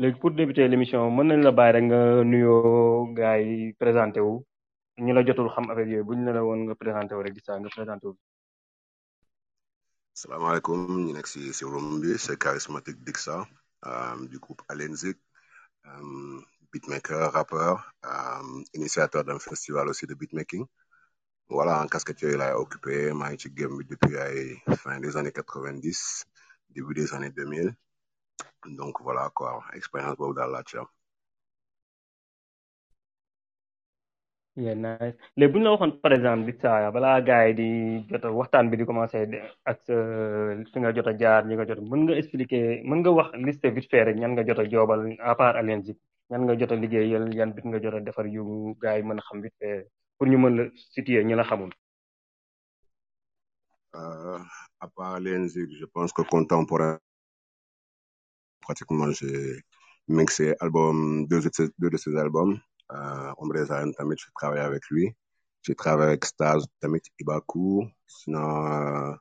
léegi pour débuter l'émission mën nañ la bàyyi rek nga nuyoo gars yi présenté wu. Ñu la jotul xam affaire yooyu buñ ne la woon nga présenté wu rek saa nga présenté wu. salaamaaleykum ñu nekk si si room bi charismatique Dixa euh, du groupe Alenzik euh, beatmaker rappeur euh, initiateur d'un festival aussi de beatmaking. Voilà en casquette yooyu laay occupé maa ngi ci game bi depuis ay fin des années quatre-vingt-dix début des années deux mille donc voilà quoi. Expérience boobu daal laa ci am yeah nice. Léegi bu ñu la waxoon par exemple di saa balaa gars yi di jot a waxtaan bi di commencé ak sa fi nga jot a jaar ñi nga jot mën nga expliquer mën nga wax liste vite fait rek ñan nga jot a joobal à part Alenzik ñan nga jot a liggéeyal yan bit nga jot a defar yu gars yi mën a xam vite fait pour ñu mën la situer ñi la xamul. euh, à part je pense que contemporain pratiquement j'ai mixé album deux de ses, deux de ses albums. Euh, Ombre Arènes tamit j'ai travaillé avec lui. J'ai travaillé avec Staz tamit Ibaku. Sinon euh,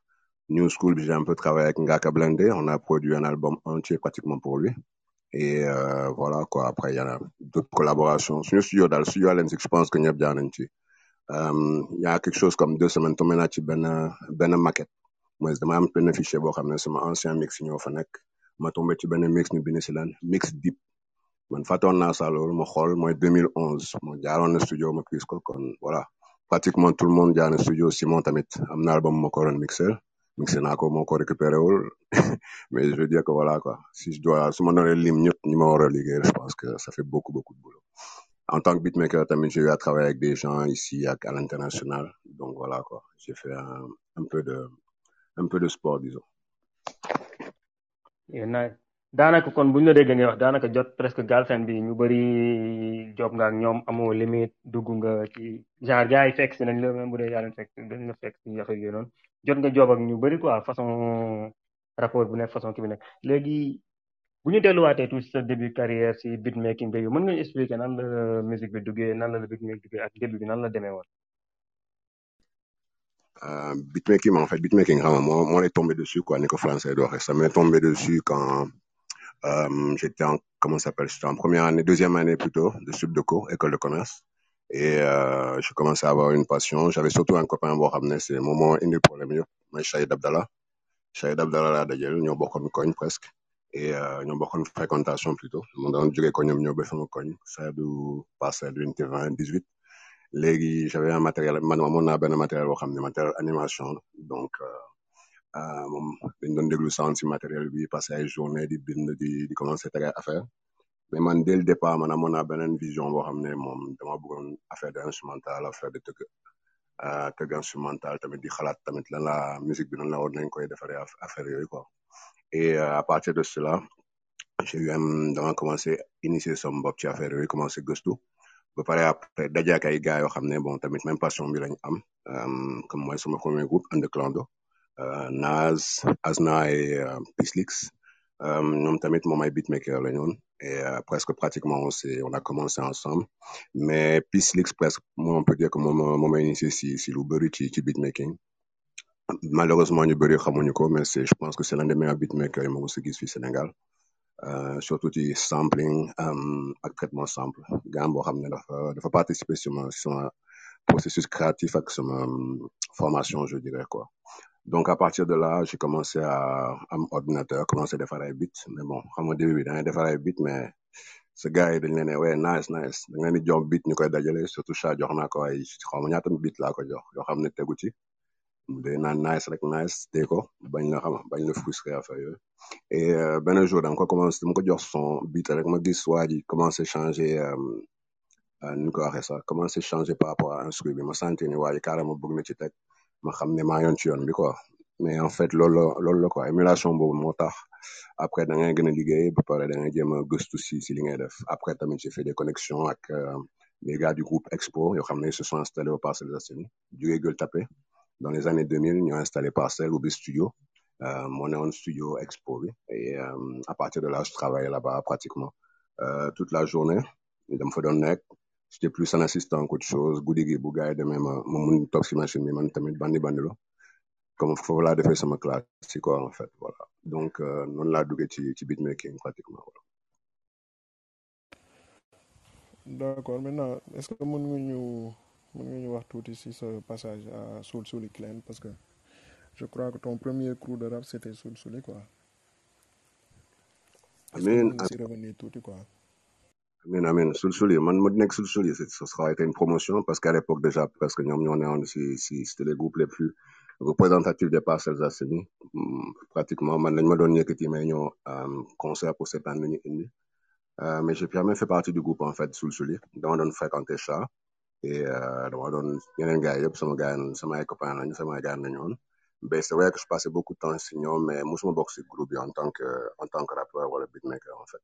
New School j'ai un peu travaillé avec Ngaka Blindé. On a produit un album entier pratiquement pour lui. Et euh, voilà quoi. Après il y a d'autres collaborations. Suñu studio daal studio Alenzik je pense ñëpp jaar nañ ci. Euh, il y a quelque chose comme deux semaines tombé ci benn benn maquette. Mooy dama am benn fichier boo xam ne sama ancien mix ñoo fa nekk ma tombé ci benn mix ñu bind si lan mix deep. Man fàttoon naa sa loolu ma xool mooy 2011 ma jaaroon na studio ma gis ko kon voilà. Pratiquement tout le monde jaar na studio Simon tamit am na album ma ko doon mixer. Mixé naa ko moo ko récupéré wul. Mais je veux dire que voilà quoi si je dois su ma doon lim ñëpp ñi ma war a liggéey je pense que ça fait beaucoup beaucoup de boulot. En tant que beatmaker tamit j'ai eu à travailler avec des gens ici ak à l'international. Donc voilà quoi j'ai fait un, un peu de un peu de sport disons nice. Daanaka kon bu ñu la déggee ngay wax daanaka jot presque Galsen bi ñu bëri job nga ak ñoom amoo limite dugg nga ci genre gars yi fekk si nañ la même bu dee yaa leen fekk dañ la fekk si affaire yooyu noonu. Jot nga job ak ñu bëri quoi façon rapport bu nekk façon ki bi nekk. Léegi bu ñu delluwaatee tout sa début carrière si beatmaking bi mën nga expliquer nan la musique bi duggee nan la beatmaking duggee ak bi nan la demee woon. Euh, beatmaking en fait beatmaking xam nga moo moo lay tombé dessus quoi ni ko français waxee ça m'est tombé dessus quand euh, j'étais en comment ça s'appelle j'étais en première année deuxième année plutôt de Subdeco école de commerce. Et euh, je commençais à avoir une passion. J'avais surtout un copain boo xam ne c'est moom moo indi problème yëpp mooy Shahid Abdallah Shahid Abdallah laa dajal ñoo bokkoon koñ presque. Et euh, ñoo bokkoon fréquentation plutôt. Mu doon jógee koñam ñoo ba sama koñ ça du passé du unité 20 18 léegi j'avais un matériel man amoon naa benn matériel boo xam ne matériel animation donc moom dañ doon déglu sound si matériel bi passé ay journée di bind di di commencer ay affaire. Mais man dès le départ man amoon naa beneen vision boo xam ne moom dama bëggoon affaire de affaire de tëgg tëgg instrumental tamit di xalaat tamit lan la musique bi nan la war nañ koy defaree affaire yooyu quoi. Et à partir de cela j'ai eu dama commencé initier sama bopp ci affaire yooyu commencé gëstu ba pare après daje ak ay gars yoo xam ne bon tamit même passion bi lañ am comme mooy sama premier groupe Underclando Naz Azna et Pislix ñoom tamit moom ay beatmaker la et presque pratiquement on a commencé ensemble. Mais Pislix presque moom on peut dire que moom moom a initié si si lu beatmaking. Malheureusement ñu bëri xamuñu ko mais je pense que c'est l'un des meilleurs beatmakers yi ma ko si gis Sénégal. Euh, surtout ci sampling um, ak traitement sample. Gam boo xam ne dafa dafa participer sama sama processus créatif ak sama um, formation je dirais quoi. Donc à partir de là j'ai commencé à am ordinateur commencé defar ay beat mais bon xam nga début bi da ngay defar ay mais sa gars yi dañ leen ouais nice nice. Da nga leen di jox beat ñu koy dajale. Surtout chat jox naa ko ay xaw ma ñaata beat laa ko jox yoo xam ne tegu day naan nice rek nice dee ko bañ la xam bañ la frustré et euh, jour dama ko commencé dama ko jox son beat rek ma gis waa commencé changer nu ñu ko waxee sax commencé changer par rapport à instru bi ma sentir ni waa ji carrément bëgg na ci ma ci mais en fait loolu la loolu la quoi. Émulation boobu moo après da ngay gën a liggéey ba pare da ngay jéem gëstu si li ngay def. Après tamit j'ai fait des connexions ak euh, les gars du groupe Expo yoo ils se sont installés au Parcelles Assainies jugee Gueule Tapée dans les années 2000 ñu installé Parcelles ubbi studio euh, moo newoon studio Expo bi et euh, à partir de là je travaillais là-bas pratiquement. Euh, toute la journée fa doon nekk j'étais plus un assistant qu'autre chose. Guddi gi bu gars yi demee ma ma mun toog si machine bi man tamit bandi bandi lo. Comme foofu laa defee sama classe ci quoi en fait voilà. Donc noonu laa duggee ci ci beatmaking pratiquement voilà. d'accord. Maintenant est-ce que nga ñu mën nga ñu wax tuuti si ce passage à Soul Souli Clan parce que je crois que ton premier crew de rap c'était Soul Souli quoi. que nga si revenir tuuti quoi? Soul Souli, man, mon next Soul Souli, ce sera été une promotion parce qu'à l'époque déjà, presque, nous, on est en, si, si, c'était les groupes les plus représentatifs des parcelles assainies. Hum, Pratiquement, man, lañ ma doon yëkkati may ñëw, euh, concert pour cette année indi. Euh, mais j'ai jamais fait partie du groupe, en fait, Soul Souli. Dama doon fréquenter Chat. Et, euh, dama doon, yeneen gars yëpp, sama gars, sama ay copains lañu, sama gars lañu woon. Ben, c'est vrai que je passais beaucoup de temps si ñoom, mais musuma bokk si groupe bi en tant que, en tant que rappeur wala beatmaker, en fait.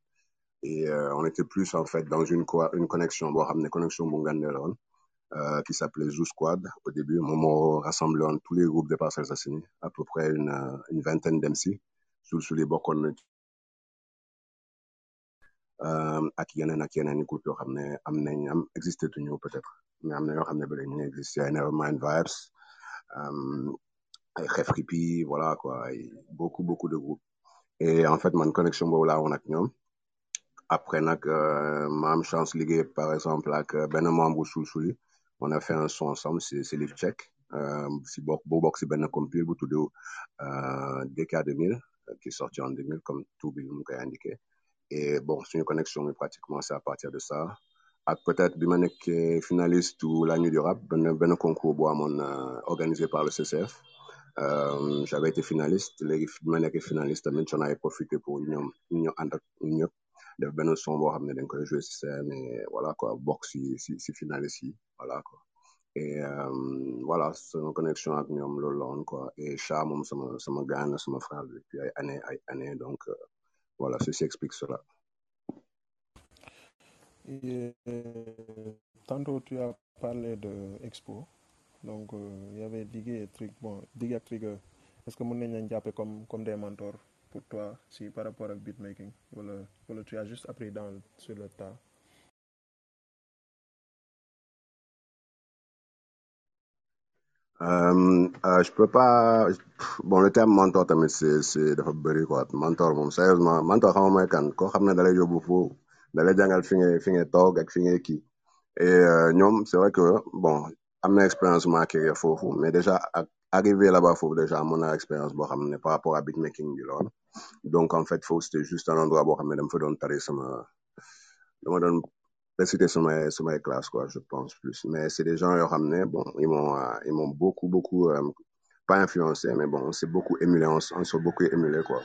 Et euh, on était plus en fait dans une, co- une connexion, bon, une connexion Bungandelon, euh, qui s'appelait Zoo Squad au début. Momo rassemblait tous les groupes de Parcelles Assassinées, à peu près une, euh, une vingtaine d'MC, sous les bokon euh, ak yeneen ak yeneen groupe yoo xam ne am nañ am peut-être mais am na yoo xam ne ba léegi ñu ngi existé. Ay Nevermind Vibes euh, ay Xef voilà quoi beaucoup beaucoup de groupes. Et en fait man connexion boobu laa woon ak ñoom. Après nag euh, ma am chance liggéey par exemple ak benn membre Soul Souli. On a fait un son ensemble c'est c'est Live Check. Euh, si bokk bu bokk si benn compil bu tudd euh, DK 2000 euh, qui est sorti en 2000 comme tout bi mu koy indiqué et bon suñu connexion bi pratiquement c'est à partir de ça. Peut-être bi ma nekkee finaliste ou la nuit du rap benn benn concours bu amoon euh, organisé par le CCF euh, j'avais été finaliste léegi bi ma nekkee finaliste tamit j'en avais profité pour ak ñun ñëpp def benn son boo xam ne dañ koy jouer si et voilà quoi bokk si si si voilà quoi. Et euh, voilà connexion ak ñoom loolu la woon quoi. Et Cha moom sama sama gars la sama frère depuis ay années années donc euh, voilà ceci explique cela. Et, euh, tantôt tu as parlé de Expo. Donc euh, il y avait Diggy et Trig bon ak Trigger est-ce que leen jàppe comme comme des mentors pour toi si par rapport ak beatmaking? Tu as juste appris dans sur le tas? Euh, euh, je peux pas bon le terme mentor c'est c'est dafa quoi. Mentor moom sérieusement mentor xam nga mooy kan. Koo xam ne dalay yóbbu foofu dalay jàngal fi ngay fi ngay toog ak fi ngay kii. Et euh, ñoom c'est vrai que bon am na expérience ma carrière foofu mais déjà ak arrivé là-bas foofu déjà amoon na expérience boo xam par rapport à beatmaking bi lool donc en fait foofu c'était juste un endroit boo xam ne dama fa doon tari réciter samay samay classe quoi je pense plus. Mais c'est des gens xam ne bon ils m'ont euh, ils m'ont beaucoup beaucoup euh, pas influencé mais bon on s'est beaucoup émulé on, on s'est beaucoup émulé quoi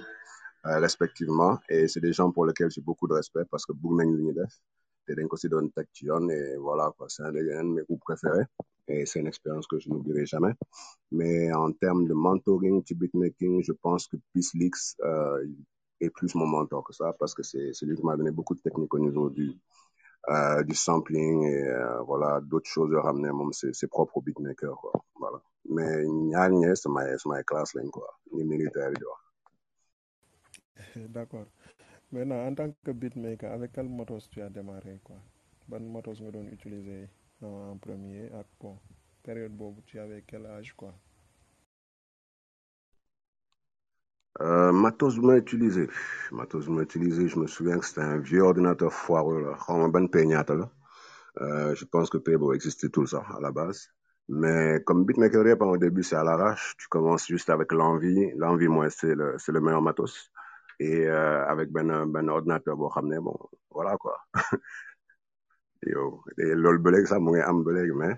euh, respectivement. Et c'est des gens pour lesquels j'ai beaucoup de respect parce que bëgg nañ li ñu def te dañ ko si doon teg ci yoon et voilà quoi c'est un un de mes groupes préférés. Et c'est une expérience que je n'oublierai jamais. Mais en termes de mentoring ci beatmaking je pense que Peace Leaks euh, est plus mon mentor que ça parce que c'est c'est lui qui m'a donné beaucoup de techniques au niveau du euh, du sampling et euh, voilà d'autres choses yoo xam ne moom c'est c'est propre au beatmaker quoi. Voilà. Mais ñaar classe lañ quoi. Ni militaire D'accord. Maintenant en tant que beatmaker avec quel motos tu as démarré quoi? Ban motos nga doon utiliser en premier ak bon période boobu tu avais quel âge quoi? Euh, matos ma utilisé. Matos ma utilisé. Je me souviens que c'était un vieux ordinateur foireux là. Euh, je pense que pay boobu existait tout ça à la base. Mais comme beatmaker yëpp au début c'est à l'arrache. Tu commences juste avec l'envie. L'envie moi c'est le c'est le meilleur matos. Et euh, avec benn benn ordinateur boo xam ne bon voilà quoi. Yow et léegi sax mu ngi am ba léegi mais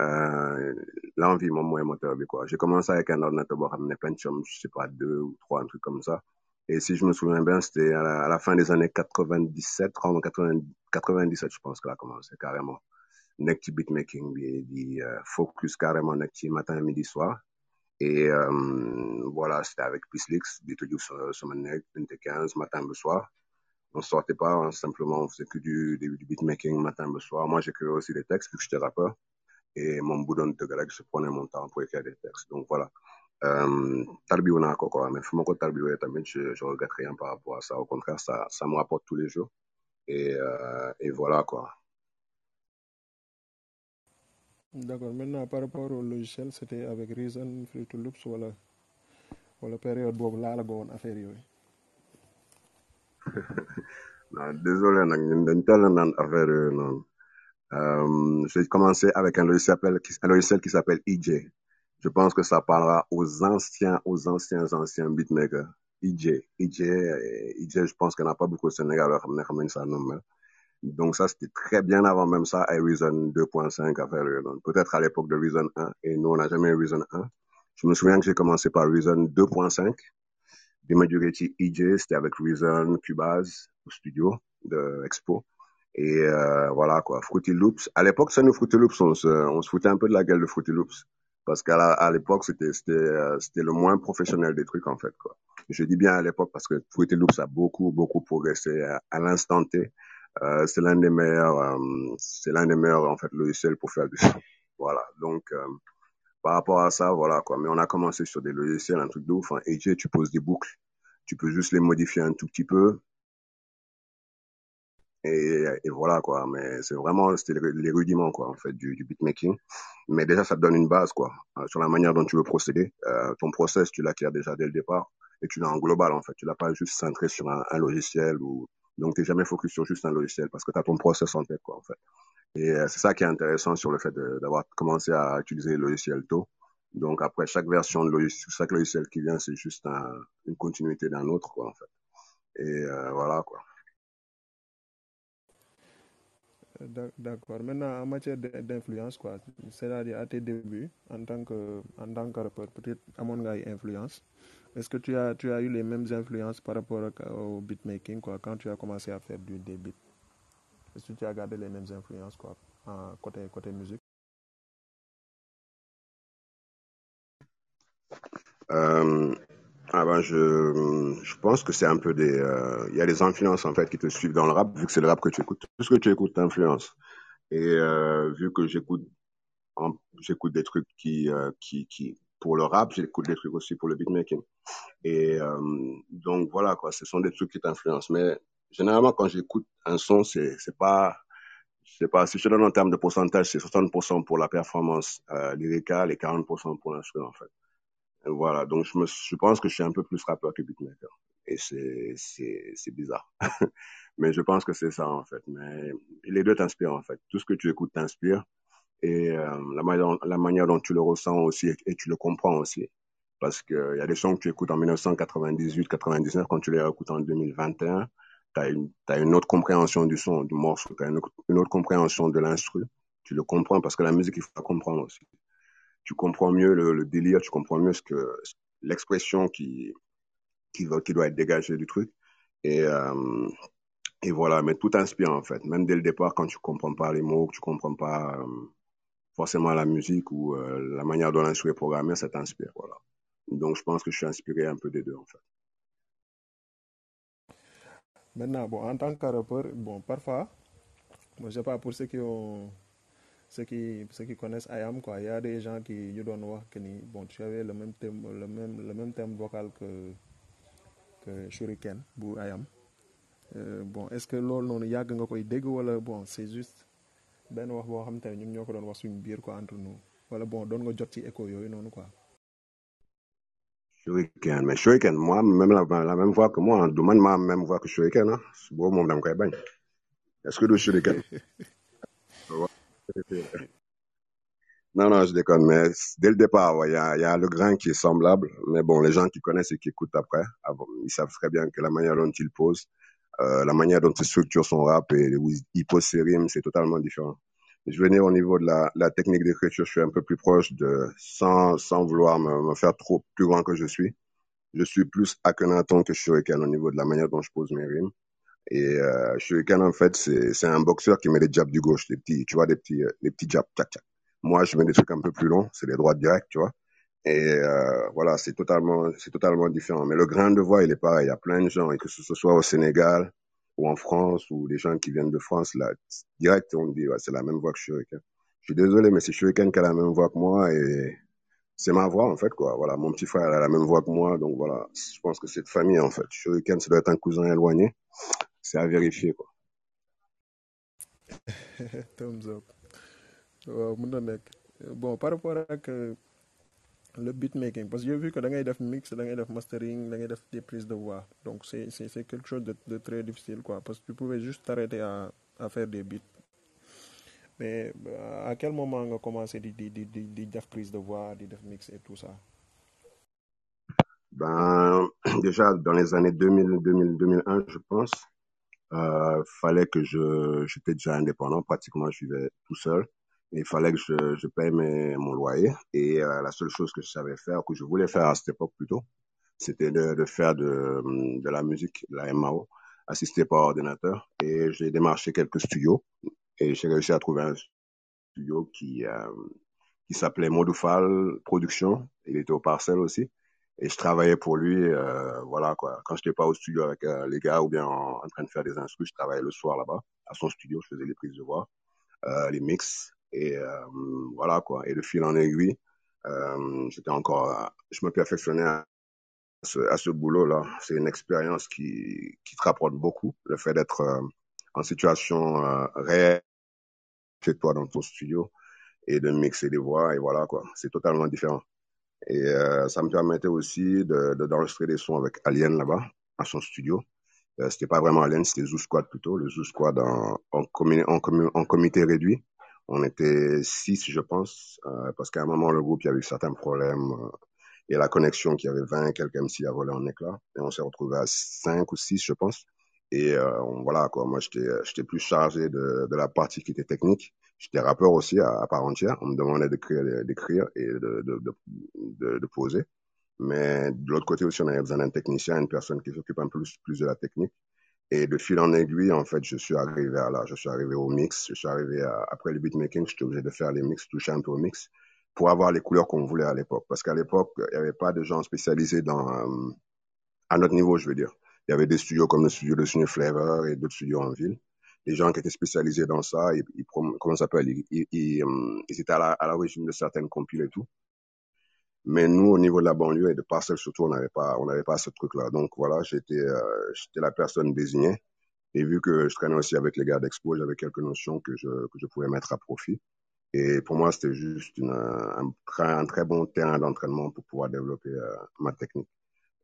euh, l'envie moom mooy moteur quoi. J'ai commencé avec un ordinateur boo xam ne Pentium je sais pas deux ou trois un truc comme ça. Et si je me souviens bien c'était à la, fin des années 97 xaw ma 80 97 je pense que la commencé carrément. Nekk ci beatmaking bi euh, focus carrément nekk ci matin midi soir. Et euh, voilà c'était avec Leaks di tëju sama nekk 15 matin le soir. On sortait pas hein, simplement on faisait que du, du beatmaking matin le soir. Moi j'écrivais aussi des textes vu que j'étais rappeur et mon bout de rek je prenais mon temps pour écrire des textes. Donc voilà. Euh, tarbiwu naa ko quoi mais fu ma ko tarbiwee tamit je, je regrette rien par rapport à ça. Au contraire ça ça me rapporte tous les jours. Et euh, et voilà quoi. D'accord. Maintenant par rapport au logiciel c'était avec Reason Fruity Loops wala wala période boobu laa la affaire yooyu. non, désolé, nag ñun dañ teel a naan affaire yooyu noonu. Euh, j'ai commencé avec un logiciel, un logiciel qui s'appelle EJ. Je pense que ça parlera aux anciens, aux anciens, anciens beatmakers. EJ, EJ, EJ, je pense qu'il n'y en a pas beaucoup au Sénégal, noonu Donc ça, c'était très bien avant même ça, à Reason 2.5 à faire Peut-être à l'époque de Reason 1, et nous, on n'a jamais eu Reason 1. Je me souviens que j'ai commencé par Reason 2.5. Dima Duretti EJ, c'était avec Reason, Cubase, au studio de Expo. Et euh, voilà quoi, Fruity Loops. À l'époque, ça nous Fruity Loops, on se, on se foutait un peu de la gueule de Fruity Loops. Parce qu'à à l'époque, c'était c'était euh, c'était le moins professionnel des trucs en fait quoi. Je dis bien à l'époque parce que Fruity Loops a beaucoup beaucoup progressé à, l'instant T. Euh, c'est l'un des meilleurs euh, c'est l'un des meilleurs en fait logiciels pour faire du son. Voilà. Donc euh, par rapport à ça, voilà quoi. Mais on a commencé sur des logiciels, un truc de ouf. Hein. AJ, tu poses des boucles, tu peux juste les modifier un tout petit peu. Et, et voilà quoi. Mais c'est vraiment c'était les rudiments quoi en fait du, du beatmaking. Mais déjà ça te donne une base quoi euh, sur la manière dont tu veux procéder. Euh, ton process tu l'acquiers déjà dès le départ et tu l'as en global en fait. Tu l'as pas juste centré sur un, un logiciel ou donc t'es jamais focus sur juste un logiciel parce que tu as ton process en tête quoi en fait. Et euh, c'est ça qui est intéressant sur le fait d'avoir commencé à utiliser les logiciels tôt. Donc après chaque version de logiciel, chaque logiciel qui vient, c'est juste un- une continuité d'un autre quoi en fait. Et euh, voilà quoi. D'accord. Maintenant, en matière d'influence, quoi, c'est-à-dire à tes débuts, en tant que, en tant que peut-être à mon gars, influence. Est-ce que tu as, tu as eu les mêmes influences par rapport au beatmaking, quoi, quand tu as commencé à faire du, des beats? Est-ce que tu as gardé les mêmes influences, quoi, côté, côté musique? Euh, ah ben je, je pense que c'est un peu des, euh, il y a des influences en fait qui te suivent dans le rap vu que c'est le rap que tu écoutes. Tout ce que tu écoutes t'influence. Et euh, vu que j'écoute, j'écoute des trucs qui, euh, qui, qui, pour le rap, j'écoute des trucs aussi pour le beatmaking. Et euh, donc voilà quoi, ce sont des trucs qui t'influencent. Mais généralement quand j'écoute un son, c'est, pas, je sais pas, si je te donne en termes de pourcentage, c'est 60% pour la performance euh, lyricale et 40% pour l'instrument en fait. Voilà, donc je, me, je pense que je suis un peu plus rappeur que beatmaker. Et c'est, c'est, c'est bizarre. Mais je pense que c'est ça en fait. Mais les deux t'inspirent en fait. Tout ce que tu écoutes t'inspire et euh, la, manière, la manière dont tu le ressens aussi et, tu le comprends aussi. Parce qu'il y a des sons que tu écoutes en 1998, 99, quand tu les écoutes en 2021, tu as une, t'as une autre compréhension du son, du morceau, tu as une, une autre compréhension de l'instru. Tu le comprends parce que la musique, il faut la comprendre aussi. Tu comprends mieux le, délire, tu comprends mieux ce que l'expression qui, qui, doit être dégagée du truc. Et, euh, et voilà, mais tout inspire en fait. Même dès le départ, quand tu comprends pas les mots, que tu comprends pas euh, forcément la musique ou euh, la manière dont l'instru est programmé, ça t'inspire. Voilà. Donc je pense que je suis inspiré un peu des deux en fait. Maintenant, bon, en tant que rappeur, bon, parfois, bon, je sais pas, pour ceux qui ont, ceux qui, ceux qui connaissent IAM, quoi, il y a des gens qui, you don't know, que ni, bon, tu avais le même thème, le même, le même thème vocal que, que Shuriken, bu IAM. Euh, bon, est-ce que loolu noonu yàgg nga koy dégg wala bon, c'est juste benn wax boo xam te ne ñun ñoo ko doon wax suñu biir quoi entre nous wala bon doon nga jot ci écho yooyu noonu quoi. Shuriken, mais Shuriken, moi, même la, la même voix que moi, du man ma même voix que Shuriken, hein. Bon, mon dame koy bañ. Est-ce que du Shuriken? Non, non, je déconne, mais dès le départ, il y a, le grain qui est semblable, mais bon, les gens qui connaissent et qui écoutent après, ils savent très bien que la manière dont il pose, euh, la manière dont il structure son rap et où il pose ses rimes, c'est totalement différent. Je venir au niveau de la, technique d'écriture, je suis un peu plus proche de, sans, sans vouloir me, me faire trop plus grand que je suis. Je suis plus Akhenaton que Shuriken au niveau de la manière dont je pose mes rimes. Et euh, Shuriken, en fait, c'est c'est un boxeur qui met des jabs du gauche, des petits, tu vois, des petits, euh, des petits jabs, tac, tac. Moi, je mets des trucs un peu plus longs, c'est des droites directes, tu vois. Et euh, voilà, c'est totalement, c'est totalement différent. Mais le grain de voix, il est pareil. Il y a plein de gens, et que ce soit au Sénégal ou en France ou des gens qui viennent de France, là, direct, on dit, ouais, c'est la même voix que Shuriken. Je suis désolé, mais c'est Shuriken qui a la même voix que moi et c'est ma voix, en fait, quoi. Voilà, mon petit frère a la même voix que moi, donc voilà. Je pense que c'est de famille, en fait. Shuriken, ça doit être un cousin éloigné. C'est à vérifier, quoi. Thumbs up. waaw mën na nekk. Bon par rapport ak euh, le beatmaking parce que j'ai vu que da ngay def mix da ngay def mastering da ngay def des prises de voix. Donc c'est c'est c'est quelque chose de de très difficile quoi parce que tu pouvais juste t'arrêter à à faire des beats. Mais euh, à quel moment nga commencé di di di di def prise de voix di def mix et tout ça? Ben, déjà, dans les années 2000, 2000, 2001, je pense, euh, fallait que je, j'étais déjà indépendant, pratiquement, je vivais tout seul. Il fallait que je, je paye mes, mon loyer. Et euh, la seule chose que je savais faire, que je voulais faire à cette époque plutôt, c'était de, de faire de, de la musique, de la MAO, assisté par ordinateur. Et j'ai démarché quelques studios et j'ai réussi à trouver un studio qui, euh, qui s'appelait Modoufal Production. Il était au Parcel aussi. Et je travaillais pour lui, euh, voilà quoi. Quand j'étais pas au studio avec euh, les gars ou bien en, train de faire des instrus, je travaillais le soir là-bas à son studio, je faisais les prises de voix, euh, les mix et euh, voilà quoi. Et de fil en aiguille, euh, j'étais encore, je me perfectionnais à ce, à ce boulot-là. C'est une expérience qui, qui te rapporte beaucoup, le fait d'être en situation réelle chez toi dans ton studio et de mixer des voix et voilà quoi. C'est totalement différent. Et euh, ça me permettait aussi de, de, d'enregistrer des sons avec Alien là-bas, à son studio. Euh, c'était pas vraiment Alien, c'était Zoo Squad plutôt. Le Zoo Squad en, en, en, en comité réduit. On était six, je pense, euh, parce qu'à un moment, le groupe, il y avait eu certains problèmes. Euh, et la connexion, qui avait 20 quelques MC a volé en éclats. Et on s'est retrouvé à cinq ou six, je pense. Et euh, voilà, quoi. Moi, j'étais, j'étais plus chargé de, de la partie qui était technique. J'étais rappeur aussi à, part entière. On me demandait d'écrire, et de, de, poser. Mais de l'autre côté aussi, on avait besoin d'un technicien, une personne qui s'occupe un peu plus, plus de la technique. Et de fil en aiguille, en fait, je suis arrivé à là. Je suis arrivé au mix. Je suis arrivé après le beatmaking, j'étais obligé de faire les mix, toucher un peu au mix pour avoir les couleurs qu'on voulait à l'époque. Parce qu'à l'époque, il n'y avait pas de gens spécialisés dans, euh, à notre niveau, je veux dire. Il y avait des studios comme le studio de Sunny et d'autres studios en ville. Les gens qui étaient spécialisés dans ça, ils, ils comment ça s'appelle, ils, ils, ils, ils, étaient à l'origine de certaines compiles et tout. Mais nous, au niveau de la banlieue et de Parcelles surtout, on n'avait pas, on n'avait pas ce truc-là. Donc voilà, j'étais, euh, j'étais la personne désignée. Et vu que je traînais aussi avec les gars d'Expo, j'avais quelques notions que je, que je pouvais mettre à profit. Et pour moi, c'était juste une, un, un, très bon terrain d'entraînement pour pouvoir développer euh, ma technique.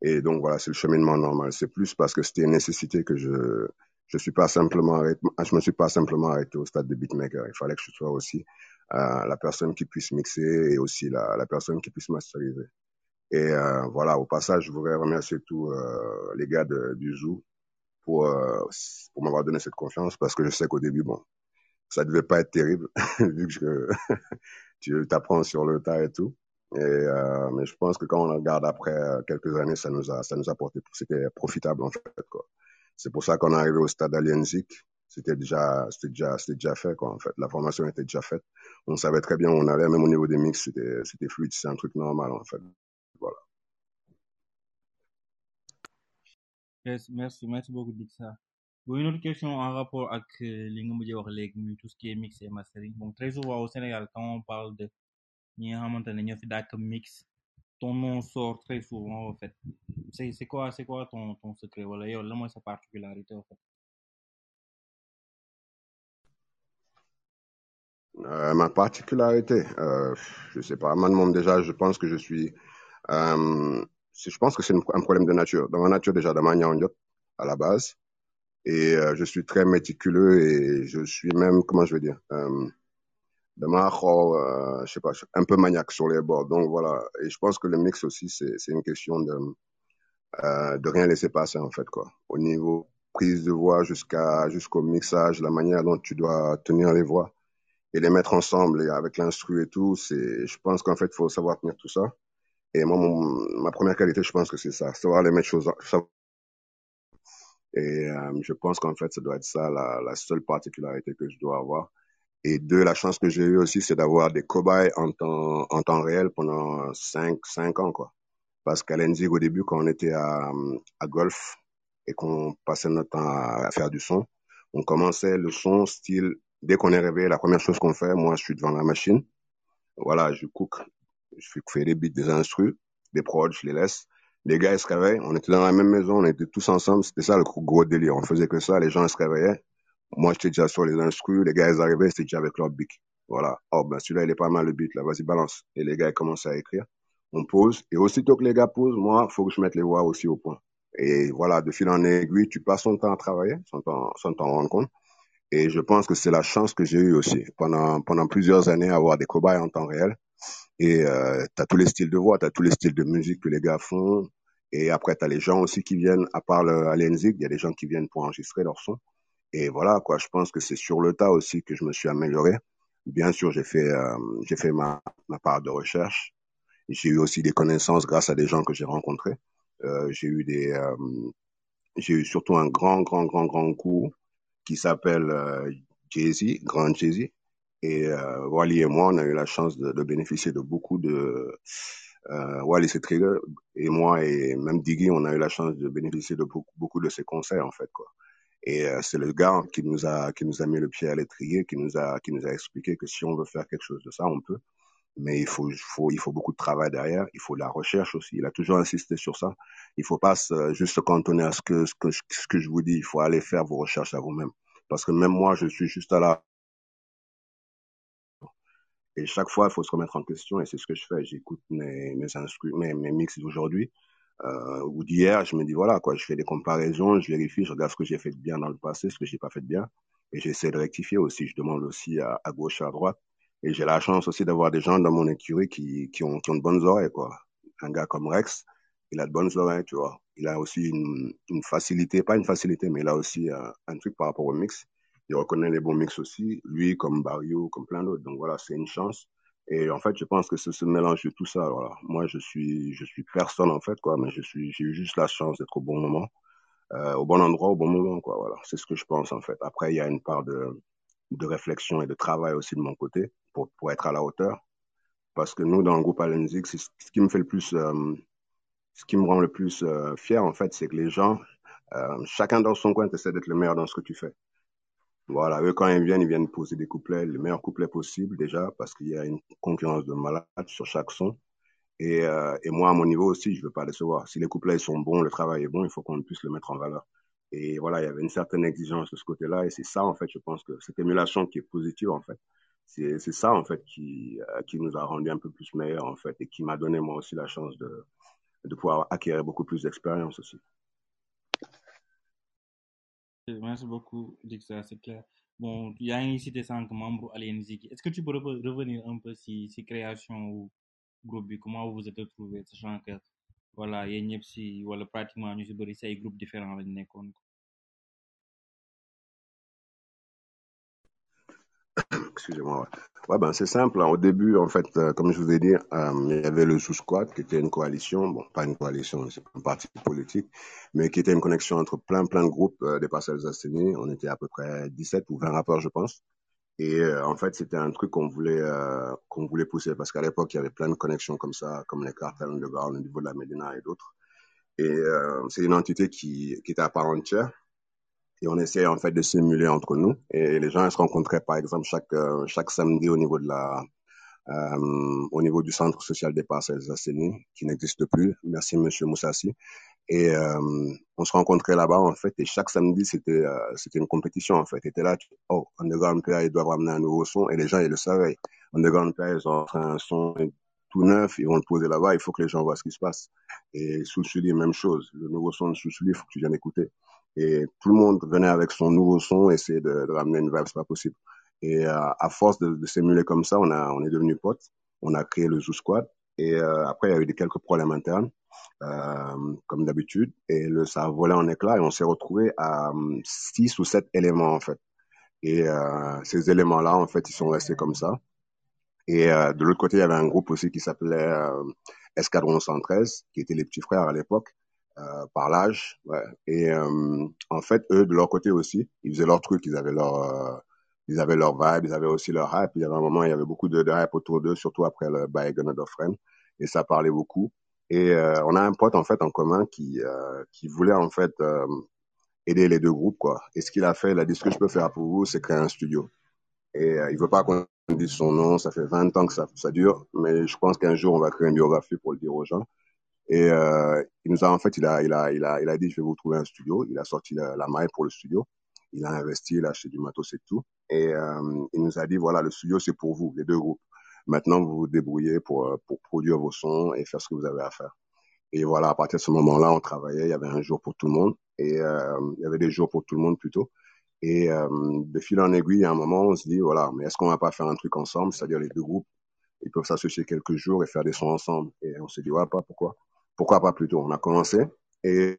Et donc voilà, c'est le cheminement normal. C'est plus parce que c'était une nécessité que je je suis pas simplement arrêté, je me suis pas simplement arrêté au stade de beatmaker. Il fallait que je sois aussi euh, la personne qui puisse mixer et aussi la, la personne qui puisse masteriser. Et euh, voilà, au passage, je voudrais remercier tous euh, les gars de, du Zoo pour euh, pour m'avoir donné cette confiance parce que je sais qu'au début, bon, ça devait pas être terrible vu que je, tu t'apprends sur le tas et tout. Euh, mais je pense que quand on regarde après quelques années, ça nous a, ça nous a porté, c'était profitable en fait. C'est pour ça qu'on est arrivé au stade Alienzik. C'était déjà, c'était déjà, c'était déjà fait, en fait. La formation était déjà faite. On savait très bien où on allait, même au niveau des mix, c'était, c'était fluide. C'est un truc normal, en fait. Voilà. Merci, merci beaucoup, Dixa. Bon, une autre question en rapport avec les tout ce qui est mix et mastering. Bon, très souvent au Sénégal, quand on parle de ñi nga xamante ñoo fi mix ton nom sort très souvent en fait. C'est quoi c'est quoi ton ton secret? Wala yow la mooy sa particularité en fait? Euh, ma particularité euh, je sais pas. Man moom déjà je pense que je suis euh, je pense que c'est un problème de nature. Dans ma nature déjà ñaaw njot à la base. Et euh, je suis très méticuleux et je suis même comment je vais dire xaw euh, je sais pas un peu maniaque sur les bords. Donc voilà. Et je pense que le mix aussi c'est une question de euh, de rien laisser passer en fait quoi. Au niveau prise de voix jusqu'à jusqu'au mixage la manière dont tu dois tenir les voix et les mettre ensemble et avec l'instru et tout c'est je pense qu'en fait faut savoir tenir tout ça. Et moi mon, ma première qualité je pense que c'est ça savoir les mettre choses et euh, je pense qu'en fait ça doit être ça la, la seule particularité que je dois avoir et deux, la chance que j'ai eue aussi, c'est d'avoir des cobayes en temps, en temps réel pendant cinq, cinq ans, quoi. Parce qu'à Lenzig, au début, quand on était à, à Golf et qu'on passait notre temps à, faire du son, on commençait le son style, dès qu'on est réveillé, la première chose qu'on fait, moi, je suis devant la machine. Voilà, je cook, je fais des beats, des instrus, des prods, je les laisse. Les gars, ils se réveillent. On était dans la même maison, on était tous ensemble. C'était ça le gros délire. On faisait que ça. Les gens ils se réveillaient. Moi, j'étais déjà sur les instrus, les gars, ils arrivaient, c'était déjà avec leur bic. Voilà. Oh, ben, celui-là, il est pas mal, le beat, là, vas-y, balance. Et les gars, ils commençaient à écrire. on pose, et aussitôt que les gars posent, moi, faut que je mette les voix aussi au point. Et voilà, de fil en aiguille, tu passes ton temps à travailler sans t'en sans t'en rendre compte. Et je pense que c'est la chance que j'ai eue aussi pendant, pendant plusieurs années avoir des cobayes en temps réel. Et euh, tu tous les styles de voix, tu as tous les styles de musique que les gars font. Et après, tu as les gens aussi qui viennent, à part le, à l'ENZIC, il y a des gens qui viennent pour enregistrer leur son. Et voilà, quoi, je pense que c'est sur le tas aussi que je me suis amélioré. Bien sûr, j'ai fait, euh, j'ai fait ma, ma part de recherche. J'ai eu aussi des connaissances grâce à des gens que j'ai rencontrés. Euh, j'ai eu des, euh, j'ai eu surtout un grand, grand, grand, grand cours qui s'appelle euh, Jay-Z, Grand Jay-Z. Et euh, Wally et moi, on a eu la chance de, de bénéficier de beaucoup de... Euh, Wally c'est Trigger et moi et même Diggy, on a eu la chance de bénéficier de beaucoup, beaucoup de ses conseils en fait quoi. Et euh, c'est le gars qui nous a qui nous a mis le pied à l'étrier, qui nous a qui nous a expliqué que si on veut faire quelque chose de ça, on peut. Mais il faut, faut, il faut beaucoup de travail derrière. Il faut de la recherche aussi. Il a toujours insisté sur ça. Il faut pas se, juste se cantonner à ce que, ce que, ce que je vous dis. Il faut aller faire vos recherches à vous-même. Parce que même moi, je suis juste à la, et chaque fois, il faut se remettre en question et c'est ce que je fais. J'écoute mes, mes, mes, mes mix d'aujourd'hui euh, ou d'hier. Je me dis, voilà, quoi, je fais des comparaisons, je vérifie, je regarde ce que j'ai fait de bien dans le passé, ce que j'ai pas fait de bien. Et j'essaie de rectifier aussi. Je demande aussi à, à gauche, à droite. Et j'ai la chance aussi d'avoir des gens dans mon écurie qui, qui, ont, qui ont de bonnes oreilles, quoi. Un gars comme Rex, il a de bonnes oreilles, tu vois. Il a aussi une, une facilité, pas une facilité, mais il a aussi un, un truc par rapport au mix il reconnaît les bons mix aussi, lui comme Barrio, comme plein d'autres. Donc voilà, c'est une chance. Et en fait, je pense que c'est ce mélange de tout ça. Voilà. Moi, je suis, je suis personne en fait, quoi, mais je suis, j'ai eu juste la chance d'être au bon moment, euh, au bon endroit, au bon moment, quoi. Voilà, c'est ce que je pense en fait. Après, il y a une part de, de réflexion et de travail aussi de mon côté pour, pour être à la hauteur. Parce que nous, dans le groupe Alenzik, c'est ce qui me fait le plus, euh, ce qui me rend le plus euh, fier en fait, c'est que les gens, euh, chacun dans son coin, essaie d'être le meilleur dans ce que tu fais. Voilà, eux, quand ils viennent, ils viennent poser des couplets, les meilleurs couplets possibles déjà, parce qu'il y a une concurrence de malade sur chaque son. Et, euh, et moi, à mon niveau aussi, je veux pas décevoir. Si les couplets sont bons, le travail est bon, il faut qu'on puisse le mettre en valeur. Et voilà, il y avait une certaine exigence de ce côté-là, et c'est ça, en fait, je pense que cette émulation qui est positive, en fait, c'est c'est ça, en fait, qui, euh, qui nous a rendu un peu plus meilleurs, en fait, et qui m'a donné, moi aussi, la chance de, de pouvoir acquérir beaucoup plus d'expérience aussi. Merci beaucoup, Dixa, c'est clair. Bon, il y a une cité sans membre Alien Ziki. Est-ce que tu peux re- revenir un peu si, si création ou groupe bi, comment vous vous êtes retrouvés, sachant que, voilà, il y a pratiquement, ay groupes différents Excusez-moi. Ouais, ben c'est simple. hein. Au début, en fait, euh, comme je vous ai dit, euh, il y avait le Sous Squad qui était une coalition. Bon, pas une coalition, c'est un parti politique, mais qui était une connexion entre plein, plein de groupes euh, des parcelles assainies. On était à peu près 17 ou 20 rappeurs, je pense. Et en fait, c'était un truc qu'on voulait qu'on voulait pousser parce qu'à l'époque, il y avait plein de connexions comme ça, comme les cartels underground au niveau de la Médina et d'autres. Et c'est une entité qui, qui était à part entière et on essayait en fait de simuler entre nous. Et les gens ils se rencontraient par exemple chaque euh, chaque samedi au niveau de la euh, au niveau du centre social des parcelles assainies qui n'existe plus. Merci Monsieur Moussassi. Et euh, on se rencontrait là-bas en fait. Et chaque samedi c'était euh, c'était une compétition en fait. Et là, tu, oh Underground PA ils doivent ramener un nouveau son et les gens ils le savaient. Underground PA ils ont un son tout neuf, ils vont le poser là-bas. Il faut que les gens voient ce qui se passe. Et sous Sully même chose. Le nouveau son de sous Sully, il faut que tu viennes écouter. Et tout le monde venait avec son nouveau son, essayer de, de ramener une vibe, c'est pas possible. Et euh, à force de, de s'émuler comme ça, on a, on est devenus potes. On a créé le Zoo Squad. Et euh, après, il y a eu des quelques problèmes internes, euh, comme d'habitude. Et le, ça a volé en éclats et on s'est retrouvé à euh, six ou sept éléments en fait. Et euh, ces éléments-là, en fait, ils sont restés comme ça. Et euh, de l'autre côté, il y avait un groupe aussi qui s'appelait Escadron 113, qui étaient les petits frères à l'époque, euh, par l'âge. Ouais. Et euh, en fait, eux, de leur côté aussi, ils faisaient leur truc, ils avaient leur, euh, ils avaient leur vibe, ils avaient aussi leur hype. Il y avait un moment, il y avait beaucoup de, de hype autour d'eux, surtout après le By of Friend. Et ça parlait beaucoup. Et euh, on a un pote en fait en commun qui euh, qui voulait en fait aider les deux groupes quoi. Et ce qu'il a fait, il a dit ce que je peux faire pour vous, c'est créer un studio. Et il veut pas qu'on dise son nom, ça fait 20 ans que ça, ça dure, mais je pense qu'un jour on va créer une biographie pour le dire aux gens. Et euh, il nous a en fait, il a, il a, il a, il a dit je vais vous trouver un studio. Il a sorti la, maille pour le studio. Il a investi, il a acheté du matos et tout. Et euh, il nous a dit voilà le studio c'est pour vous, les deux groupes. Maintenant, vous vous débrouillez pour, pour produire vos sons et faire ce que vous avez à faire. Et voilà, à partir de ce moment-là, on travaillait. Il y avait un jour pour tout le monde et euh, il y avait des jours pour tout le monde plutôt. Et euh, de fil en aiguille, à un moment, on se dit voilà, mais est-ce qu'on va pas faire un truc ensemble, c'est-à-dire les deux groupes, ils peuvent s'associer quelques jours et faire des sons ensemble. Et on s'est dit ouais, pas pourquoi, pourquoi pas plutôt? On a commencé et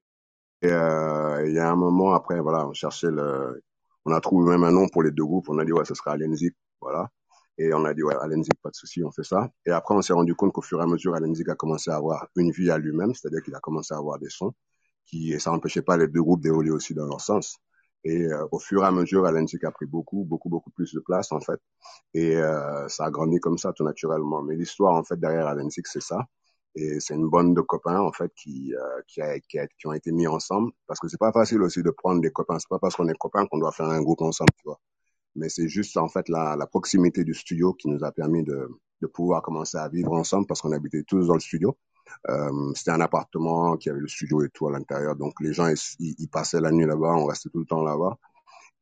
et euh, il y a un moment après, voilà, on cherchait le, on a trouvé même un nom pour les deux groupes. On a dit ouais, ce sera Alenzik, voilà. Et on a dit ouais, Alenzik, pas de souci, on fait ça. Et après, on s'est rendu compte qu'au fur et à mesure, Alenzik a commencé à avoir une vie à lui-même, c'est-à-dire qu'il a commencé à avoir des sons, qui et ça n'empêchait pas les deux groupes d'évoluer aussi dans leur sens. Et euh, au fur et à mesure, Alenzik a pris beaucoup, beaucoup, beaucoup plus de place en fait. Et euh, ça a grandi comme ça tout naturellement. Mais l'histoire en fait derrière Alenzik, c'est ça. Et c'est une bande de copains en fait qui euh, qui, a, qui, a, qui ont été mis ensemble parce que c'est pas facile aussi de prendre des copains. C'est pas parce qu'on est copains qu'on doit faire un groupe ensemble, tu vois. Mais c'est juste en fait la, la proximité du studio qui nous a permis de de pouvoir commencer à vivre ensemble parce qu'on habitait tous dans le studio. Euh, c'était un appartement qui avait le studio et tout à l'intérieur. Donc les gens ils, ils passaient la nuit là-bas, on restait tout le temps là-bas.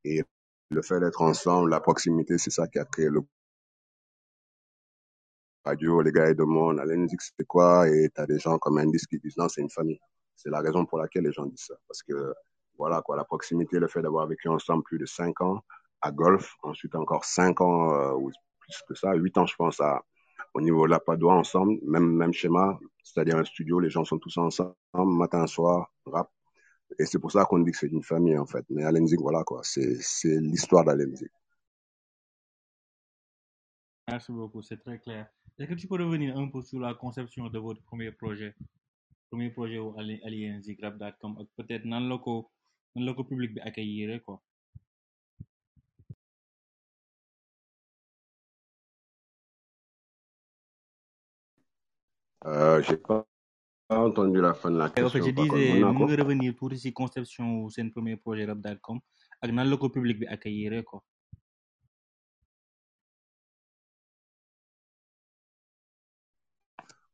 Et le fait d'être ensemble, la proximité, c'est ça qui a créé le radio, les gars ils demandent, Zik, c'était quoi? Et t'as des gens comme Indice qui disent non, c'est une famille. C'est la raison pour laquelle les gens disent ça. Parce que, voilà, quoi, la proximité, le fait d'avoir vécu ensemble plus de cinq ans à Golf, ensuite encore cinq ans, euh, ou plus que ça, huit ans, je pense, à, au niveau de la Padoie ensemble, même, même schéma, c'est-à-dire un studio, les gens sont tous ensemble, matin, soir, rap. Et c'est pour ça qu'on dit que c'est une famille, en fait. Mais Alain Zik, voilà, quoi, c'est, c'est l'histoire d'Alain Zik. Merci beaucoup, c'est très clair. Est-ce que tu peux revenir un peu sur la conception de votre premier projet premier projet wu Ali Alien Zik Rap.com ak peut-être nan la ko nan la ko public bi accueillir quoi. Euh, j'ai pas entendu la fin de la je question, contre, disais mën nga revenir tuuti si conception wu seen premier projet Rap.com ak nan la ko public bi accueillir quoi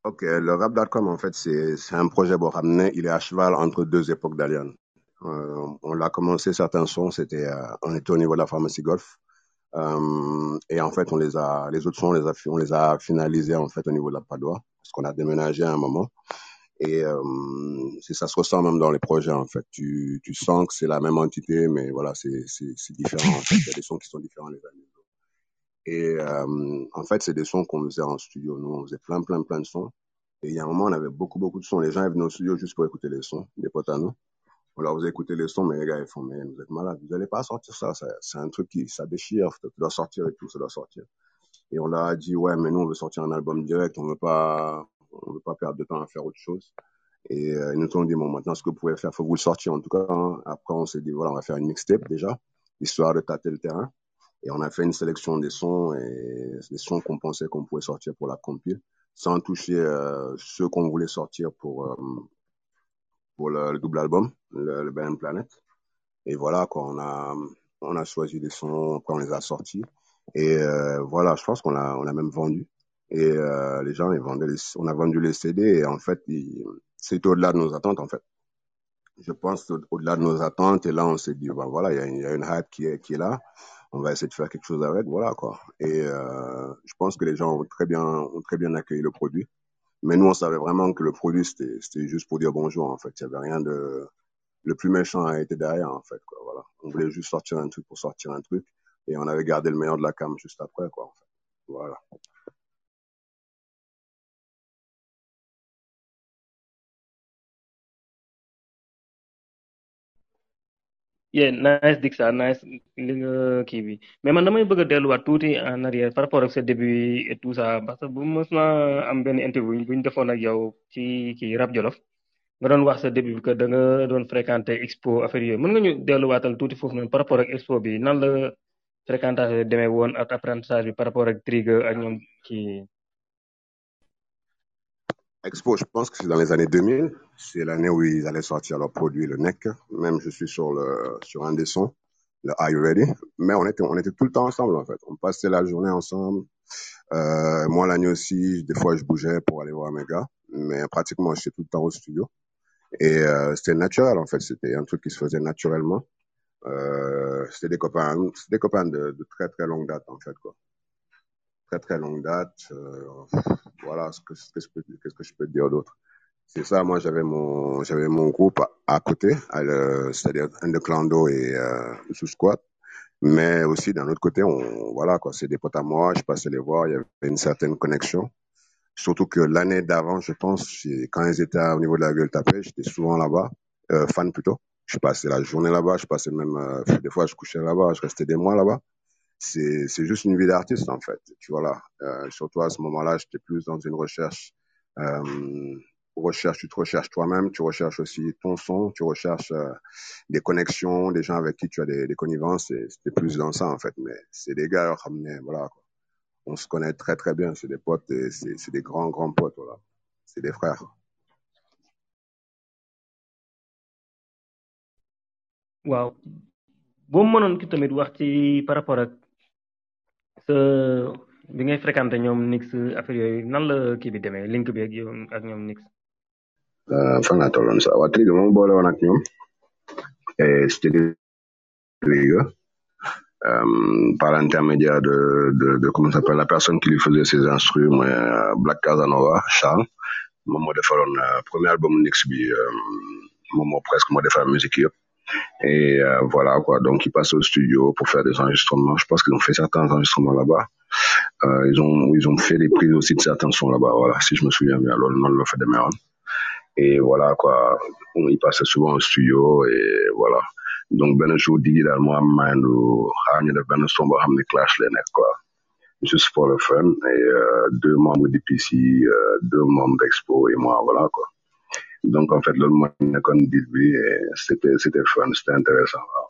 Ok, le rap.com, en fait, c'est un projet bon, ramené, il est à cheval entre deux époques d'Alien. Euh, on l'a commencé, certains sons, c'était, euh, on était au niveau de la pharmacie Golf. Euh, et en fait, on les a, les autres sons, on les a, on les a finalisés, en fait, au niveau de la Padoie, parce qu'on a déménagé à un moment. Et euh, ça se ressent même dans les projets, en fait. Tu, tu sens que c'est la même entité, mais voilà, c'est différent, en fait. Il y a des sons qui sont différents les uns. Et euh, en fait, c'est des sons qu'on faisait en studio. Nous, on faisait plein, plein, plein de sons. Et il y a un moment, on avait beaucoup, beaucoup de sons. Les gens ils venaient au studio juste pour écouter les sons, des potes à nous. On leur faisait écouter les sons, mais les gars, ils font, mais vous êtes malades, vous n'allez pas sortir ça, c'est un truc qui, ça déchire, ça doit sortir et tout, ça doit sortir. Et on leur a dit, ouais, mais nous, on veut sortir un album direct, on veut pas, on veut pas perdre de temps à faire autre chose. Et euh, ils nous ont dit, bon, maintenant, ce que vous pouvez faire, faut vous le sortiez, en tout cas. hein. Après, on s'est dit, voilà, on va faire une mixtape, déjà, histoire de tâter le terrain. Et on a fait une sélection des sons et des sons qu'on pensait qu'on pouvait sortir pour la compile, sans toucher euh, ceux qu'on voulait sortir pour, euh, pour le, le double album, le, le Ben Planet. Et voilà, quoi, on a, on a choisi des sons, après on les a sortis. Et euh, voilà, je pense qu'on a, on a même vendu. Et euh, les gens, ils vendaient les, on a vendu les CD et en fait, c'était au-delà de nos attentes, en fait. Je pense au- au-delà de nos attentes. Et là, on s'est dit, ben voilà, il y y a une hype qui est, qui est là. On va essayer de faire quelque chose avec, voilà, quoi. Et euh, je pense que les gens ont très bien, ont très bien accueilli le produit. Mais nous, on savait vraiment que le produit, c'était, c'était juste pour dire bonjour, en fait. Il y avait rien de, le plus méchant a été derrière, en fait, quoi, voilà. On voulait juste sortir un truc pour sortir un truc. Et on avait gardé le meilleur de la cam juste après, quoi. Voilà. Yeah nice Dixa nice. Li nga kii bi mais man damay bëgg a delluwaat tuuti en arrière par rapport ak sa début et tout ça parce que bu naa am benn interview bu ñu defoon ak yow ci kii Rap Jolof. Nga doon wax sa début que da nga doon fréquenter expo affaire yooyu mën nga ñu delluwaatal tuuti foofu noonu par rapport ak expo bi. Nan la fréquentation demee woon ak apprentissage bi par rapport ak Trigger ak ñoom kii Expo, je pense que c'est dans les années 2000. C'est l'année où ils allaient sortir leur produit, le NEC. Même je suis sur le, sur un des sons, le Are You Ready? Mais on était, on était tout le temps ensemble, en fait. On passait la journée ensemble. Euh, moi, la nuit aussi, des fois, je bougeais pour aller voir mes gars. Mais pratiquement, j'étais tout le temps au studio. Et euh, c'était naturel, en fait. C'était un truc qui se faisait naturellement. Euh, c'était des copains, des copains de, de très, très longue date, en fait, quoi. très très longue date. Euh, voilà ce que, ce que je peux, qu'est-ce que je peux te dire d'autre. C'est ça, moi j'avais mon j'avais mon groupe à, côté, à le- c'est-à-dire Underclando et euh, Sous Squad. Mais aussi d'un autre côté, on voilà quoi, c'est des potes à moi, je passais les voir, il y avait une certaine connexion. Surtout que l'année d'avant, je pense, quand ils étaient au niveau de la gueule tapée, j'étais souvent là-bas, euh, fan plutôt. Je passais la journée là-bas, je passais même euh, des fois je couchais là-bas, je restais des mois là-bas. C'est c'est juste une vie d'artiste en fait. Tu vois là, euh, surtout à ce moment-là, j'étais plus dans une recherche euh, recherche, tu te recherches toi-même, tu recherches aussi ton son, tu recherches euh, des connexions, des gens avec qui tu as des, des connivences, c'était plus dans ça en fait. Mais c'est des gars, ramenés, voilà, quoi. on se connaît très très bien, c'est des potes, c'est des grands grands potes, voilà. C'est des frères. waaw boo mënoon ki tamit wax ci par rapport ak sa bi ngay fréquenté ñoom Nix affaire yooyu nan la kii bi demee link bi ak yow ak ñoom Nix? Euh, fan laa tolloon ça waa Trigue moom boole woon ak ñoom c'était des gars euh, par l'intermédiaire de, de, de comment s'appelle la personne qui lui faisait ses instrus mooy euh, Black Casanova Charles moom moo defaloon euh, premier album Nix bi moom moo presque moo defar musique yëpp et euh, voilà quoi. Donc ils passent au studio pour faire des enregistrements. Je pense qu'ils ont fait certains enregistrements là-bas. Euh, ils ont ils ont fait les prises aussi de certains sons là-bas voilà si je me souviens bien. Noonu la fa demee woon et voilà quoi. On y passait souvent au studio et voilà. Donc benn jour digi daal moo am maandu xaar ñu def benn son boo xam ne clash lay nekk quoi. Juste pour le fun. Et euh, deux membres d'IPC euh, deux membres d'Expo et moi voilà quoi donc en fait loolu moo nekkoon deal bi et c'était c'était intéressant waaw.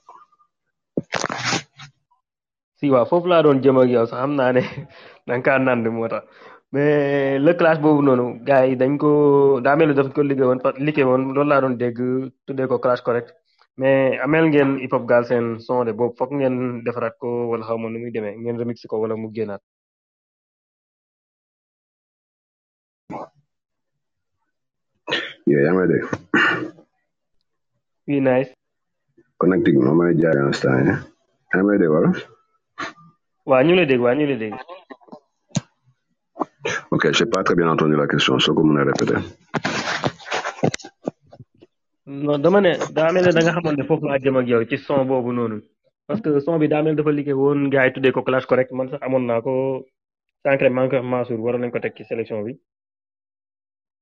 si waaw foofu laa doon jëm ak yow sax xam naa ne da nga kaa nand moo tax mais le clash boobu noonu gars yi dañ ko daa mel ni daf ko liggéey woon liggéey woon loolu laa doon dégg tuddee ko clash correct mais amel ngeen hip hop Galsen son de boobu foog ngeen defaraat ko wala xaw ma nu muy demee ngeen remix ko wala mu génnaat. Yeah yaa ngi may dégg oui nice moom may jaay instant yi yaa ngi may dégg wala waa ñu ngi lay dégg waa ñu ngi lay dégg. ok j'ai pas très bien entendu la question soo ko mën a répéter non dama ne daa mel ne da nga xamante ne foofu laa jëm ak yow ci son boobu noonu. Parce que son bi daa mel dafa liggéey woon gars yi tuddee ko clash correct man sax amoon naa ko. Sànq rek maa ngi wax Mansour waroon nañ ko teg ci sélection bi.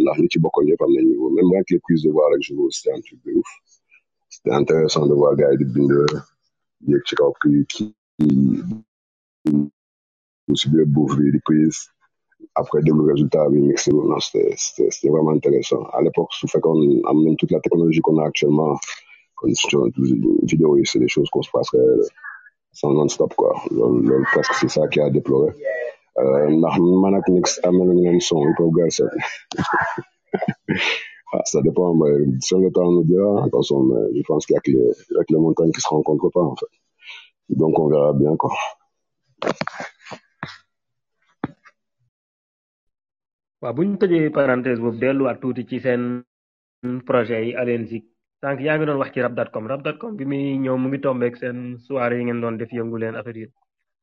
ndax ñi ci bokkoon ñëpp am nañ niveau. Même avec les quiz de voix rek je trouve c'était un truc de ouf. C'était intéressant de voir gars yi di bind yéeg ci kaw kii kii aussi biir bouffe bi di quiz après déglu résultat bi mixé non c'était c'était vraiment intéressant. À l'époque su fekkoon am nañ toute la technologie qu'on a actuellement kon vidéo yi c'est des choses qu'on se passerait sans non-stop quoi. Loolu loolu c'est ça qui a déploré ndax man ak Nix am na lu ñu leen son hip hop Galsen ah, ça dépend mais seul le temps nous dira. Attention mais je pense qu'il y a que les, il y a que les montagnes qui se rencontrent pas en fait. Donc on verra bien quoi. Waaw bu ñu tëjee parenthèse boobu delluwaat tuuti ci seen projet yi Alenzik sànq yaa ngi doon wax ci rap.com rap.com bi muy ñëw mu ngi tombeek seen soirée yi ngeen doon def yëngu leen affaire yi.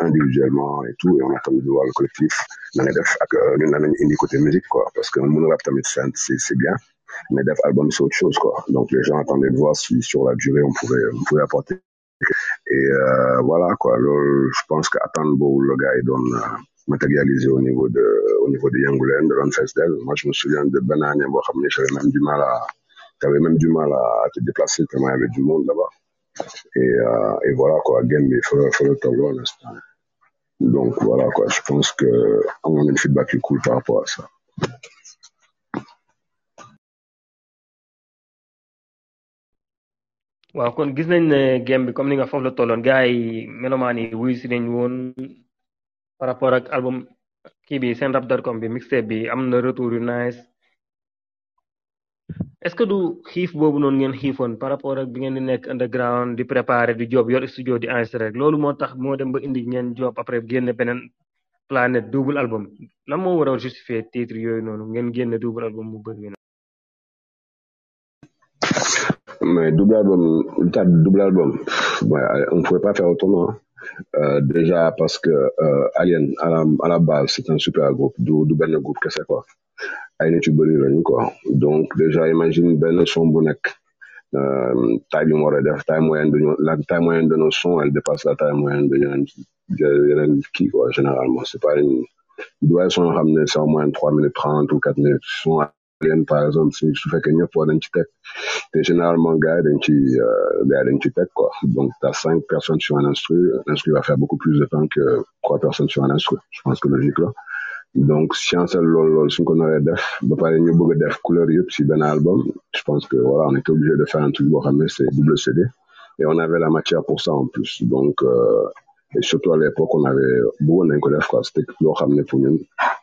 individuellement et tout et on attend de voir le collectif. Na nga def ak ñun indi côté musique quoi parce que mën rap tamit c'est c'est bien mais def album c'est autre chose quoi. Donc les gens attendaient de voir si sur la durée on pouvait on pouvait apporter. Et euh, voilà quoi. Je pense que attendre le gars yi doon matérialisé au niveau de au niveau de Yangoulène de moi je me souviens de benn j'avais même du mal à j'avais même du mal à te déplacer tellement il y avait du monde là-bas. Et euh, et voilà quoi. Game bi fa fa la tolloo l'instant donc voilà quoi. Je pense que amoon nañ feedback yu cool par rapport à ça. Kon gis nañ ne game bi comme ni nga foofu la tolloon gars yi melomaan yi wuy si nañ woon par rapport ak album kii bi seen rap.com bi mixtape bi am na retour yu nice. Est-ce que du xiif boobu noonu ngeen xiifoon par rapport ak bi ngeen di nekk underground di préparer di job yor studio di enregistrer rek loolu moo tax moo dem ba indi ngeen job après génne beneen planète double album. Lan moo war a justifier titre yooyu noonu ngeen génne double album mu bëri na mais double album tas de double album on ne pouvait pas faire autrement euh, déjà parce que euh, Alien à la, à la base c'est un super groupe du du benn groupe kese quoi. Ay nit yu bëri quoi. Donc déjà imagine benn son bu nekk. Taille taille moyenne de la taille moyenne de nos sons elle dépasse la taille moyenne de yeneen kii quoi généralement. C'est pas une doit son xam ne c'est en moyenne trois minutes trente ou quatre minutes. Son Alien par exemple si su fekkee ñëpp war dañ ci teg te généralement gars yi dañ ci gars yi dañ ci teg quoi. Donc t'as cinq personnes sur un instru l'instru va faire beaucoup plus de temps que trois personnes sur un instru je pense que logique là donc science loolu loolu suñ ko naree def ba pare ñu bëgg a def couleur yëpp si benn album je pense que voilà on était obligé de faire un truc boo xam ne c'est double CD et on avait la matière pour ça en plus. Donc euh, et surtout à l'époque on avait bëggoon nañ ko def quoi c'était loo xam ne pour ñun euh,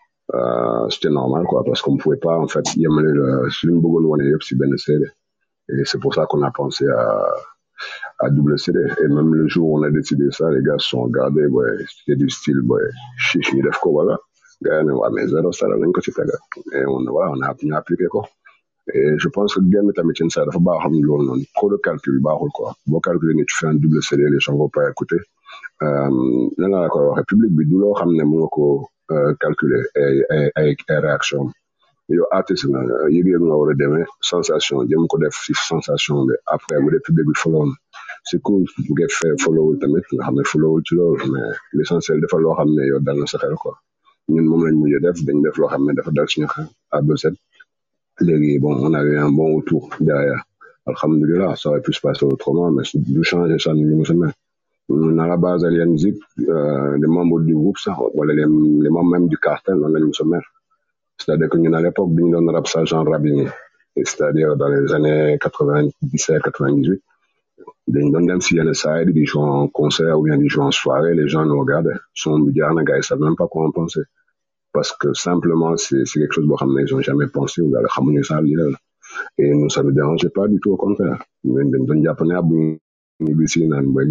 c'était normal quoi parce qu'on pouvait pas en fait yemale suñu bëggoon wane yëpp si benn CD et c'est pour ça qu'on a pensé à à double CD et même le jour où on a décidé ça les gars se sont regardés ouais c'était du style ouais chiche ñu def voilà. Gars ne waa mais zéro sara lañ ko ci tegal et on voilà on a ñu appliqué ko et je pense que game tamit ci ça dafa baax xam ne loolu noonu. Trop de calcul baaxul quoi. Boo calculer ni tu fais un double CD les gens vont pas écouter nan la ko waxee public bi du loo xam ne mu nga ko calculer ay ay ay réaction. Yow artiste nga yëg-yëg nga war a demee sensation jëm ko def si sensation bi. Après bu dee public bi follow na c'est cool bu ngeen fee followul tamit nga xam ne followul ci loolu mais l'essentiel dafa loo xam ne yow dal na sa xel quoi. Ñun moom lañ mujj def dañ def loo xam ne dafa dal suñu xel à deux léegi bon on a eu un bon retour derrière. Alhamdulilah ça aurait pu se passer autrement mais du changer ça ni mu à base Alien Zik euh, les membres du groupe sax wala les les membres même du cartel mu se met c'est-à-dire que ñun à l'époque ñu doon rap ça rap yi c'est-à-dire dans les années quatre-vingt-dix-sept quatre-vingt-dix-huit dañ doon dem si saa yi di jouer en concert ou bien di jouer en soirée les gens nous regardaient. Son bi jaar na gars yi savent même pas quoi en penser. Parce que simplement c'est quelque chose boo xam ne ils ont jamais pensé ou xamuñu ça lii la et nous ça ne dérangeait pas du tout au contraire. Ñun dañ doon jàpp ne ab ñu bi si naan booy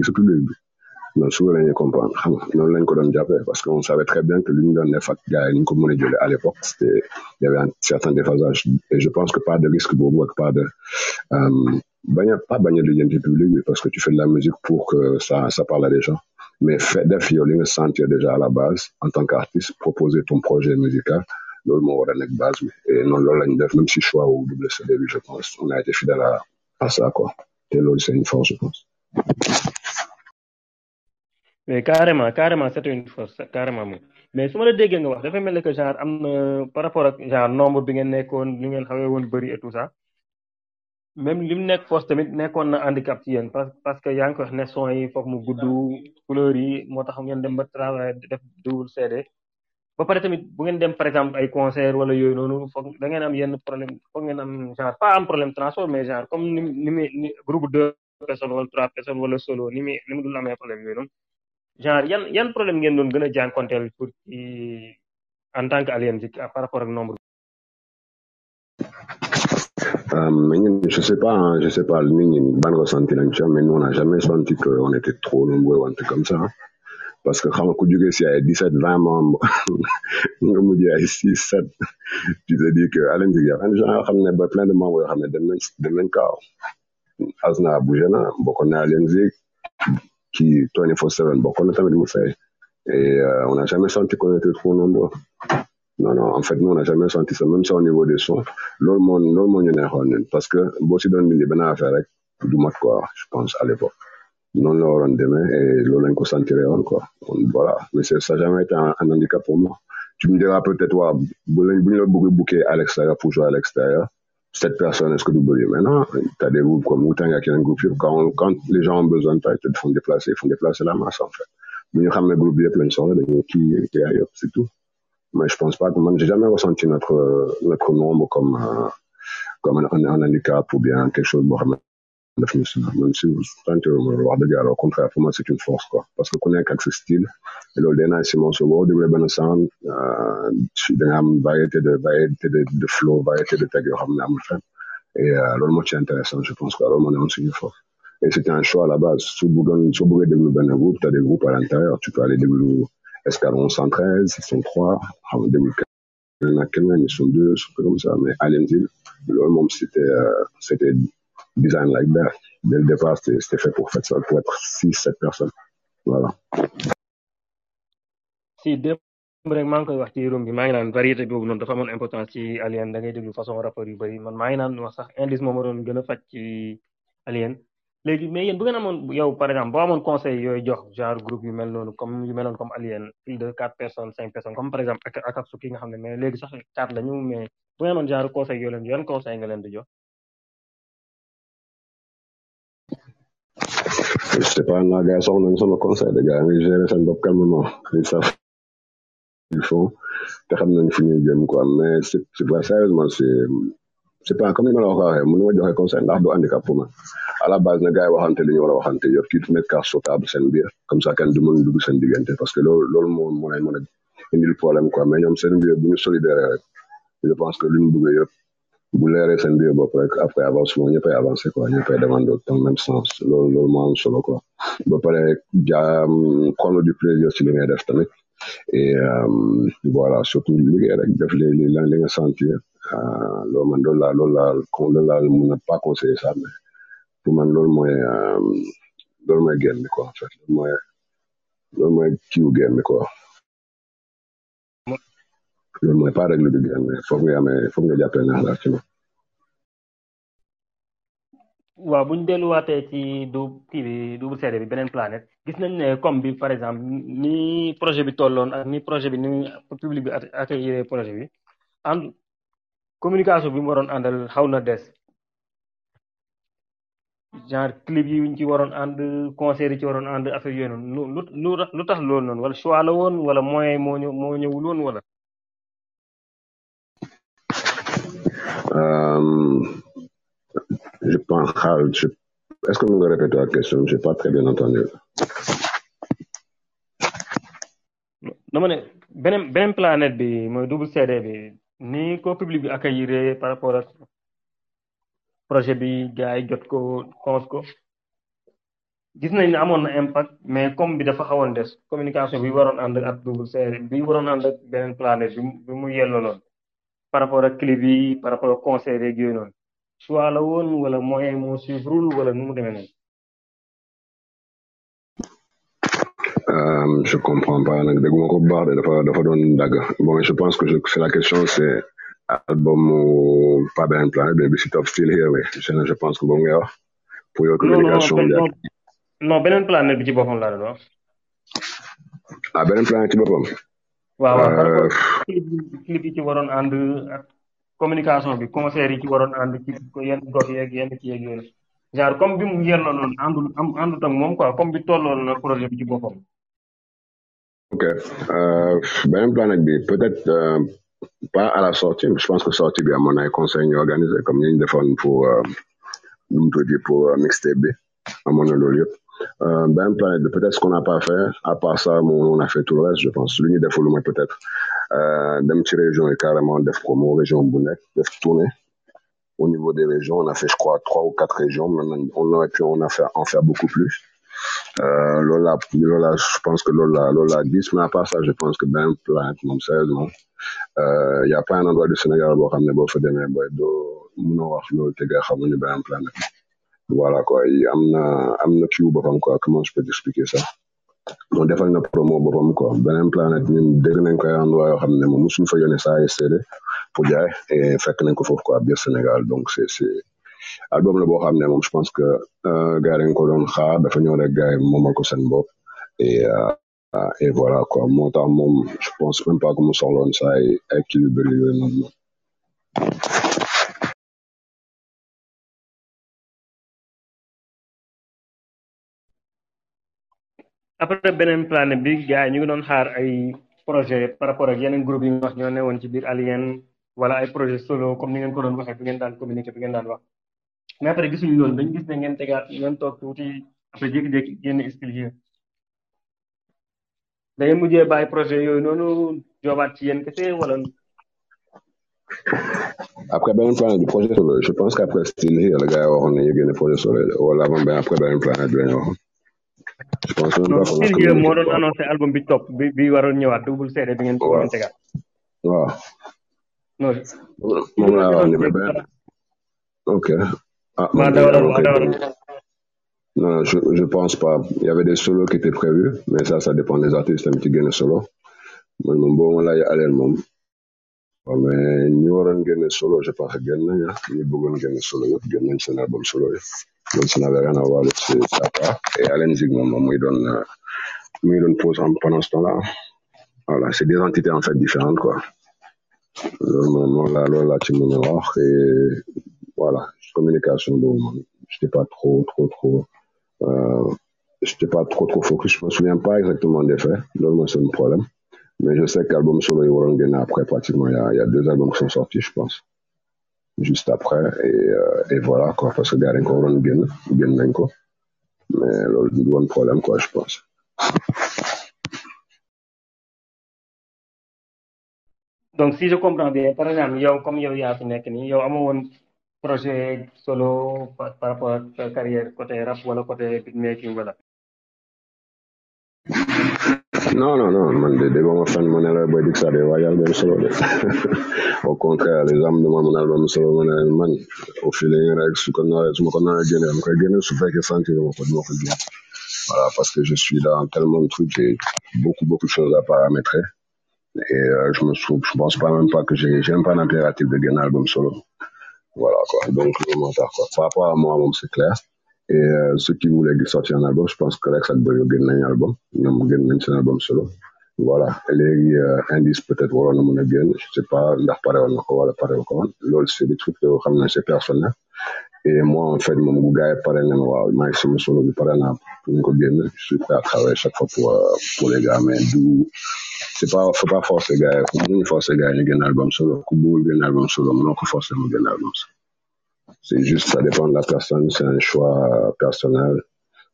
bi non suba la comprendre xam nga noonu lañ ko doon jàppee parce que on savait très bien que li ñu doon def ak gars yi ni ñu ko mën a jëlee à l'époque c'était il y avait un certain déphasage. Et je pense que pas de risque boobu ak pas de bañ a pas bañ a lijjanti public bi parce que tu fais de la musique pour que ça ça parle à des gens. Mais fait def yow li nga sentir déjà à la base en tant qu'artiste proposer ton projet musical. Loolu moo war a nekk base bi. Et noonu loolu lañ def même si choix wu double CD bi je pense on a été fidèle à à ça quoi. Te loolu c'est une force je pense mais carrément carrément c'est une force carrément moom mais su ma la déggee nga wax dafa mel que genre am na par rapport ak genre nombre bi ngeen nekkoon li ngeen xawee woon bëri et tout ça même li mu nekk force tamit nekkoon na handicap ci yéen parce parce que yaa ngi ko wax ne son yi mu gudd couleur yi moo tax ngeen dem ba travail def double CD ba pare tamit bu ngeen dem par exemple ay concert wala yooyu noonu foog da ngeen am yenn problème foog ngeen am genre pas am problème transport mais genre comme ni ni groupe deux personnes wala trois personnes wala solo ni muy ni mu dul amee problème yooyu noonu genre yan yan problème ngeen doon en tant que par rapport ak nombre Euh, je sais pas, hein, je sais pas, mais nous on n'a jamais senti qu'on était trop nombreux ou un truc comme ça. hein. Parce que xam nga ku jógee si ay 17, 20 membres, nga mujjee ay 6, 7, tu te dis que Allen Zik, y a plein de gens yoo xam ne ba plein de membres yoo xam ne dem nañ dem nañ kaaw. Asna bougé na, bokkoon na Allen Zik, kii 24/7 bokkoon na tamit mu fay. Et euh, on n'a jamais senti qu'on était trop nombreux. Non, non, en fait, nous, on n'a jamais senti ça, même ça au niveau des sons. Loolu moo loolu moo ñu neexoon parce que boo si doon bindi benn affaire du mat quoi, je pense, à l'époque. noonu la waroon demee et loolu lañ ko sentiré woon quoi voilà mais ça a jamais été un, un handicap pour moi tu me diras peut-être waa bu lañ bu ñu la à l'extérieur pour jouer à l'extérieur cette personne est-ce que bëri maintenant? T'as des groupes comme Wu-Tang ak yeneen groupe quand quand les gens ont besoin de toi ils te font déplacer ils font déplacer la masse en fait. Bu ñu ne groupe yëpp kii kii yëpp c'est tout. Mais je pense pas que j'ai jamais ressenti notre notre nombre comme euh, comme un, un handicap ou bien quelque chose boo xam même si tant wax dëgg yàlla au contraire pour moi c'est une force quoi. Parce que ku nekk ak sa style et loolu day naa si morceau boo déglee benn sound da nga am variété de variété de de flow variété de tag yoo xam ne amul et loolu moo ci intéressant je pense que loolu moo nekkoon suñu force. Et c'était un choix à la base. Su bëggoon soo bëggee déglu benn groupe t'as des groupes à l'intérieur. Tu peux aller déglu Escadron 113 ils sont trois. Xam nga déglu keneen ak keneen ils sont deux c'est comme ça. Mais Allen Hill loolu moom c'était c'était design like that. Dès le départ, c'était fait pour faire ça, pour être six, sept personnes. Voilà. si démb rek maa koy wax ci room bi maa ngi variété dafa importance ci Alien da ngay déglu façon rapport yu bëri man maa ngi naan wax sax indice ci Alien léegi mais yéen bu ngeen amoon yow par exemple boo amoon conseil yooyu jox genre groupe yu mel comme yu comme Alien plus de quatre personnes cinq personnes comme par exemple ak Akatsuki nga xam mais léegi sax lañu mais bu ngeen genre conseil leen conseil nga leen di jox Naa gars yi soxla nañu sama conseil de gars yi gérer seen bopp calmement. Ils te xam nañ fi ñuy jëm quoi. Mais c'est ni ma joxe conseil ndax du handicap pour man. À la base na gars waxante li ñu a waxante yëpp kii mettre carte sur comme ça kenn du mën dugg seen parce que loolu loolu moo moo lay mën a indil problème quoi. Mais ñoom seen biir bu ñu solidaire rek je pense que lu ñu bëgg bu leeree seen biir bopp rek après avancement ñëppay avancer quoi ñëppay demande dans le même sens. Loolu loolu moo solo quoi. Ba pare jaam xool du plaisir ci li ngay def tamit. Et voilà surtout liggéey rek def li li li nga sentir. Loolu man loolu laa loolu laa loolu laa pas conseiller ça mais pour man loolu mooy loolu mooy bi quoi en fait. Loolu mooy loolu mooy bi quoi. Loolu mooy pas régler bi game mais foog nga nga jàppee neex daal ci moom waaw bu ñu delluwaatee ci du kii bi double CD bi beneen planète gis nañ ne comme bi par exemple ni projet bi tolloon ak ni projet bi ni public bi accueillir projet bi and communication bi mu waroon àndal xaw na des. Genre clip yi ñu ci waroon ànd concert yi ci waroon ànd affaire yooyu noonu lu lu tax loolu noonu wala choix la woon wala moyen moo ñëw moo ñëwul woon wala je pense je, est-ce que vous me répétez la question? J'ai pas très bien entendu. Dama ne beneen beneen planète bi mooy double CD bi. Ni ko public bi accueillir par rapport ak projet bi gars yi jot ko cons ko. Gis nañ ne amoon impact mais comme bi dafa xawoon des. Communication bi waroon ànd ak double CD bi waroon ànd ak beneen planète bi mu yelloo loon par rapport ak clip yi par rapport ak concert yeeg yooyu noonu. Choix la woon wala moyen moo suivrul wala nu mu demee noonu. Euh, je comprends pas nag dégguma ko bu baax de dafa dafa doon dagg. Bon je pense que je, c'est la question c'est album pas beneen planète mais bi si top still here oui. Je, pense que boobu ngay wax. Pour yow communication non non. Non beneen planète bi ci boppam laa doon wax. Ah beneen planète ci boppam. Waaw waaw clip ok euh, peut-être euh, pas à la sortie je pense que sortie bi amoon ay conseil organisé comme ñu defoon pour pour mixtape peut-être ce qu'on n'a pas fait à part ça on a fait tout le reste je pense. Lu ñu deful mooy peut-être dem ci région yi carrément def promo région bu au niveau des régions on a fait je crois trois ou quatre régions. Maintenant on aurait pu en faire en faire beaucoup plus. Euh, loolu je pense que loolu laa loolu laa gis mais à part ça je pense que benn planète moom sérieusement il y a pas un endroit du Sénégal boo fa planète voilà quoi. Comment je peux t'expliquer ça? Moom defal na promo boppam quoi. Beneen planète ñun dégg nañ CD pour jaay et donc c'est c'est album je pense que gars yi ko doon xaar dafa ñëw rek ko seen bopp et et voilà quoi. Je pense même pas que mu soxloon saa ay après beneen planète bi gars yi ñu ngi doon xaar ay projet par rapport ak yeneen groupe yi nga wax ñoo ne woon ci biir Alien wala ay projet solo comme ni ngeen ko doon waxee bi ngeen daan communiquer bi ngeen daan wax. Mais après gisuñu loolu dañu gis ne ngeen tegaat toog tuuti après jékki-jékki génn expliqué da ngeen mujjee bàyyi projet yooyu noonu joobaat ci yéen kese wala? Après beneen planète bi projet solo je pense qu'après style yi la ñu wala après beneen planète bi pense même non moo doon annoncé album bi topp bi bi waroon ñëwaat double CD bi ngeen waaw. non moom laa wax ni ok. Ah man non je je pense pas. Il y avait des solos qui étaient prévus mais ça ça dépend des artistes tamit ci génne solo. Man moom boo ma laajee aleel moom. Waaw mais ñi waroon génne solo je pense génn nañ ah. Ñi bëggoon génne solo yëpp génn nañ seen album solo donc ça n'avait rien à voir avec c'est c'est part et Allen Zig moom moom muy doon muy doon pause en pendant ce temps-là. Voilà c'est des entités en fait différentes quoi. Loolu moom loolu laa loolu laa ci et voilà communication boobu moom j'étais pas trop trop trop euh, j'étais pas trop trop focus. Je me souviens pas exactement des faits. Loolu mooy seen problème. Mais je sais qu'album solo yi waroon après pratiquement. Il y a il y a deux albums qui sont sortis je pense juste après et euh, et voilà quoi parce que waroon génn génn nañ ko mais loolu du woon problème quoi je pense. Donc si je comprends bien par exemple comme fi projet solo par rapport sa carrière côté rap wala côté beatmaking wala non non non man de déggoo ma fenn ma ne la Boy Dix day waaj album solo de au contraire les gens me demandent mon album solo ma ne leen man. Au feeling rek su ko naree su ma ko naree génne dama koy génne su fekkee sentir ma ko duma voilà parce que je suis dans tellement de trucs j'ai beaucoup beaucoup de choses à paramétrer. Et euh, je me pense pas même pas que j'ai j'ai même pas d'impératif de génne album solo. Voilà quoi. Donc tax quoi. Par rapport à moi c'est clair et euh, ceux qui voulaient sortir un album je pense que Rex ak Boyo génn nañ album. Ñoom génn nañ seen album solo. Voilà. Léegi euh, indice peut-être waroon na mën a génn. Je sais pas ndax pare woon na ko wala pare ko woon. Loolu c'est des trucs yoo xam ne c'est personnel. Et moi en fait moom bu gars yi pare na waaw maa ngi sama solo bi pare naa pour ñu ko je suis prêt à travailler chaque fois pour euh, pour les gars mais du c'est pas faut pas forcer gars yi. Mënuñu forcer gars yi ñu génn album solo. Ku bëggul génn album solo mënoo ko forcer mu génn album solo C'est juste, ça dépend de la personne, c'est un choix personnel.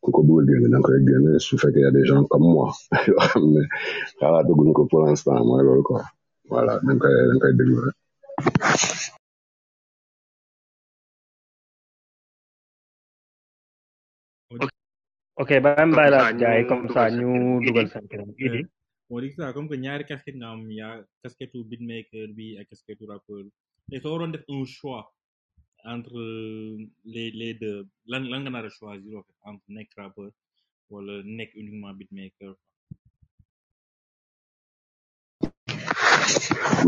Koukoubou gwen, nan kwen gwen, sou fèk y a de jan kom mwa. Kala do goun ko pou lanstan, mwen lor kwa. Wala, nan kwen degou. Ok, ba mbay la jay kom sa nyo dugal sankiran. Idi. Modik sa, kom ke nyari kasket nam ya, kasket ou beatmaker bi, kasket ou rapper. E so oron def un chwa. Entre les les deux. Lan lan a choisir en fait entre nekk rappeur wala nekk uniquement beatmaker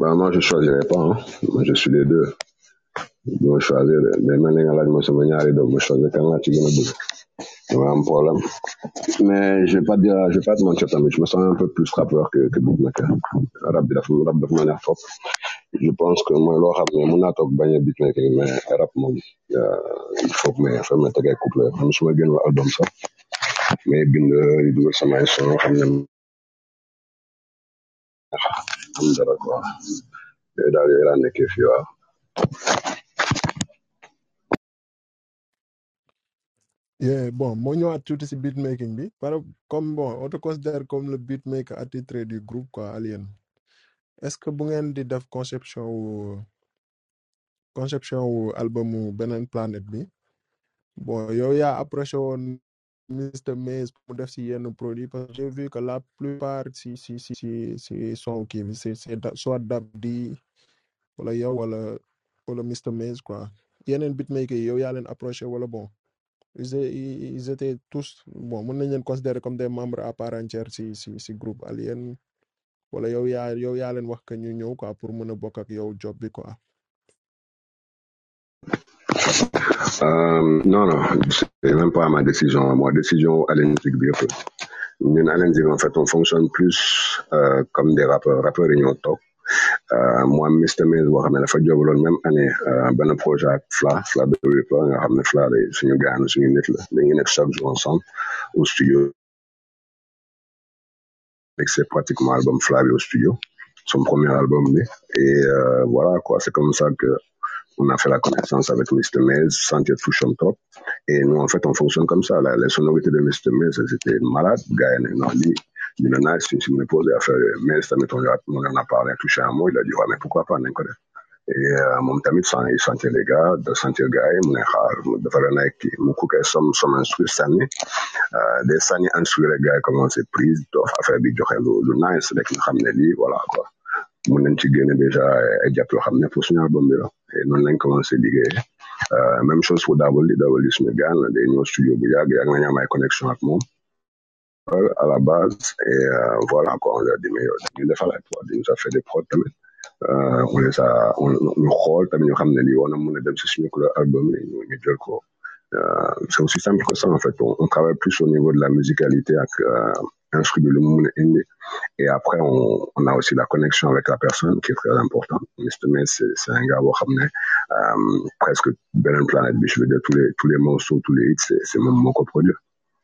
bah moi je choisirais pas hein. moi je suis les deux. Du ma choisir mais man li nga laaj ma sama ñaari doom ma choisir kan laa ci gën a bëgg dama am problème. Mais je vais pas dire je vais pas te mentir tamit je me sens un peu plus rappeur que que beatmaker. Rap bi dafa rap dafa je pense que mooy loo xam ne mun naa toog bañ a beatmaking mais rap moom euh, il faut que mais faut ma teg ay couple. Man su bind di dugal sama ay son xam dara quoi. Yooyu daal yooyu laa nekkee fii bon, moo ñëwaat tuuti si beatmaking bi par comme bon on considère comme le beatmaker attitré du groupe quoi Alien. Est-ce que bu ngeen di def conception wu conception wu albumu beneen planète bi? Bon yow yaa approché woon Mr Maze mu def si yenn produit parce que j'ai vu que la plupart si si si si si son kii bi c'est c'est soit Dab di wala yow wala wala Mr Maze quoi. Yeneen beatmaker yi yow yaa leen approché wala bon ils ils étaient tous bon mën nañ leen considérer comme des membres à part entière si si si groupe wala job. Euh, non, non, c'est même pas ma décision. Moi, décision Allen Zik bi yëpp. Ñun Allen Zik, en fait, on fonctionne plus euh, comme des rappeurs. Rappeurs yi ñoo. Euh, moi, Mr. Maze, boo xam ne dafa même année projet ak Fla, Fla de Ripper, nga Fla day suñu la, suñu nit la. Ensemble au studio. Et c'est pratiquement album Fla bi au studio, son premier album. Et euh, voilà, quoi, c'est comme ça que on a fait la connaissance avec Mr. Maze, Santiago Fusion Top. Et nous, en fait, on fonctionne comme ça. La, les sonorités de Mr. Maze, c'était malade. Gars, non, lui, il a, si, si me posé à faire Maze, tamit, on, on en a parlé, touché un mot, il a dit, ouais, mais pourquoi pas, Et euh, mon tamit, ça, il sentait les gars, de sentir gars, mon xaar, de faire un qui, mon coup, som, som instruit Sani, euh, des Sani instruit les gars, c'est prise, affaire nice, rek nga ne voilà, quoi. Mun nañ ci déjà ay ne suñu album bi la. Et lañ. Euh, même chose pour Double Double la, day ñëw studio bu am ay ak moom. À la base, et voilà, quoi, on a dit, mais yow, dañu defal ay prod, il nous a fait des. Euh, on les a, on, ñu xool tamit ñu xam ne lii war na mën a dem si suñu album yi ñu ñu jël ko. C'est aussi simple que ça, en fait. On, on travaille plus au niveau de la musicalité euh, instru l'humour indie. Et après, on, on a aussi la connexion avec la personne qui est très importante. Mr. May, c'est un gars, boo xam ne, euh, presque beneen planète bi, je veux dire, tous les, tous les morceaux, tous les hits, c'est même mon coproduit.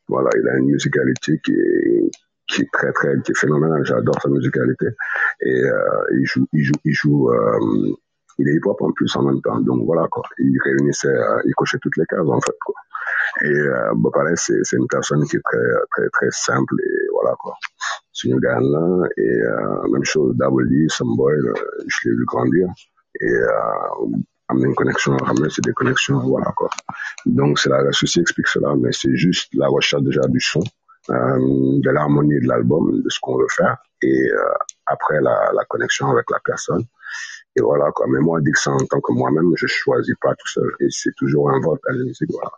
Voilà, il a une musicalité qui est, qui est très, très, qui est phénoménale. J'adore sa musicalité. Et euh, il joue, il joue, il joue, euh, il est hip-hop en plus en même temps. Donc voilà, quoi. Il réunissait, euh, il cochait toutes les cases, en fait, quoi. Et bah, pareil, c'est une personne qui est très, très, très simple et voilà, quoi. C'est une gagne là. Et même chose, Double D, Boy, je l'ai vu grandir. Et amener une connexion, ramener, c'est des connexions, voilà, quoi. Donc, c'est la, ceci explique cela, mais c'est juste la recherche déjà du son, de l'harmonie de l'album, de ce qu'on veut faire, et euh, après la, la connexion avec la personne. Et voilà, quoi. Mais moi, Dixon, en tant que moi-même, je choisis pas tout seul. Et c'est toujours un vote à la musique, voilà.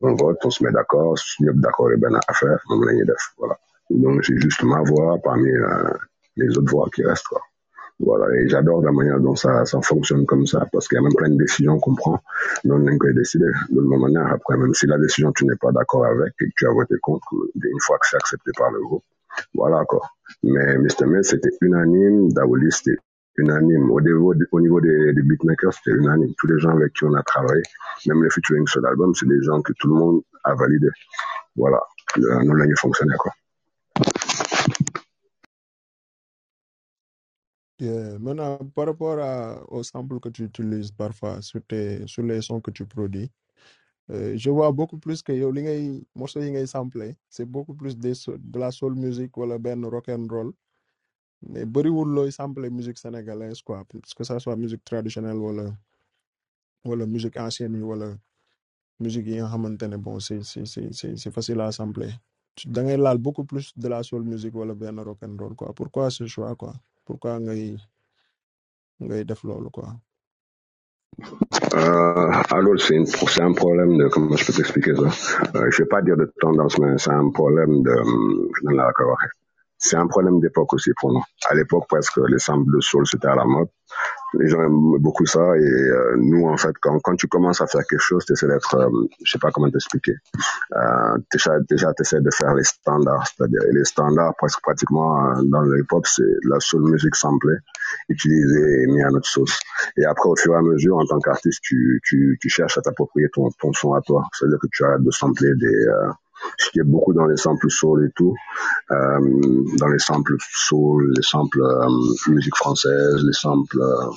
On vote, on se met d'accord, si on est d'accord, et ben, à faire, on voilà. Donc, j'ai juste ma voix parmi euh, les autres voix qui restent, quoi. Voilà, et j'adore la manière dont ça, ça fonctionne comme ça, parce qu'il y a même plein de décisions qu'on prend, mais on n'a que décider de la manière. Après, même si la décision, tu n'es pas d'accord avec et que tu as voté contre, une fois que c'est accepté par le groupe, voilà, quoi. Mais Mr. May, c'était unanime, Daouli, c'était unanime. Au niveau, au niveau des, des beatmakers, c'était unanime. Tous les gens avec qui on a travaillé, même les featuring sur l'album, c'est des gens que tout le monde a validé. Voilà. Le- Nous, là, il fonctionnait, quoi. Yeah. Maintenant, par rapport à, aux samples que tu utilises parfois sur, tes, sur les sons que tu produis, euh, je vois beaucoup plus que yow li ngay c'est beaucoup plus de la soul music wala benn rock and roll mais bëriwul looy sampler musique sénégalaise quoi que ça soit musique traditionnelle wala wala musique ancienne yi wala musique yi nga xamante ne bon c'est c'est facile à sampler da ngay laal beaucoup plus de la soul music wala benn rock and roll quoi pourquoi ce choix quoi? Pourquoi quoi? Euh, alors, c'est une- c'est un problème de, comment je peux t'expliquer ça? Euh, je vais pas dire de tendance, mais c'est un problème de, là, quoi, ouais. C'est un problème d'époque aussi pour nous. À l'époque, presque, les samples de soul, c'était à la mode. Les gens aiment beaucoup ça et euh, nous, en fait, quand, quand tu commences à faire quelque chose, tu essaies d'être, euh, je sais pas comment t'expliquer. Euh, déjà, déjà essaies de faire les standards, c'est-à-dire les standards, presque pratiquement euh, dans le hip-hop, c'est la soul music samplée, utilisée et mis à notre sauce. Et après, au fur et à mesure, en tant qu'artiste, tu, tu, tu cherches à t'approprier ton, ton son à toi. C'est-à-dire que tu arrêtes de sampler des... Ce qui est beaucoup dans les samples soul et tout, euh, dans les samples soul, les samples euh, musique française, les samples euh,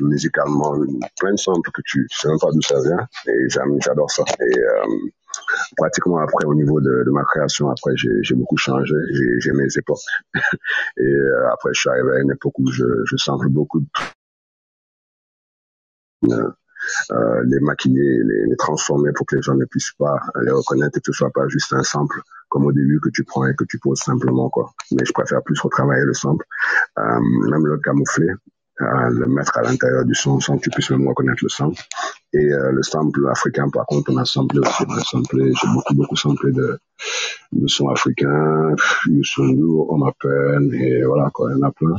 musique allemande, plein de samples que tu, tu sais même pas d'où ça vient. Et j'adore ça. Et euh, pratiquement après, au niveau de, ma création, après, j'ai, beaucoup changé. J'ai, j'ai mes époques. Et euh, après, je suis arrivé à une époque où je, je sample beaucoup de euh, les maquiller, les, transformer pour que les gens ne puissent pas les reconnaître et que ce soit pas juste un sample comme au début que tu prends et que tu poses simplement quoi. Mais je préfère plus retravailler le sample, euh, même le camoufler, euh, le mettre à l'intérieur du son sans que tu puisses même reconnaître le sample. Et le sample africain, par contre, on a samplé aussi. On a samplé, j'ai beaucoup, beaucoup samplé de, de sons africains, Youssou Omar Penn, et voilà, quoi, il y en a plein.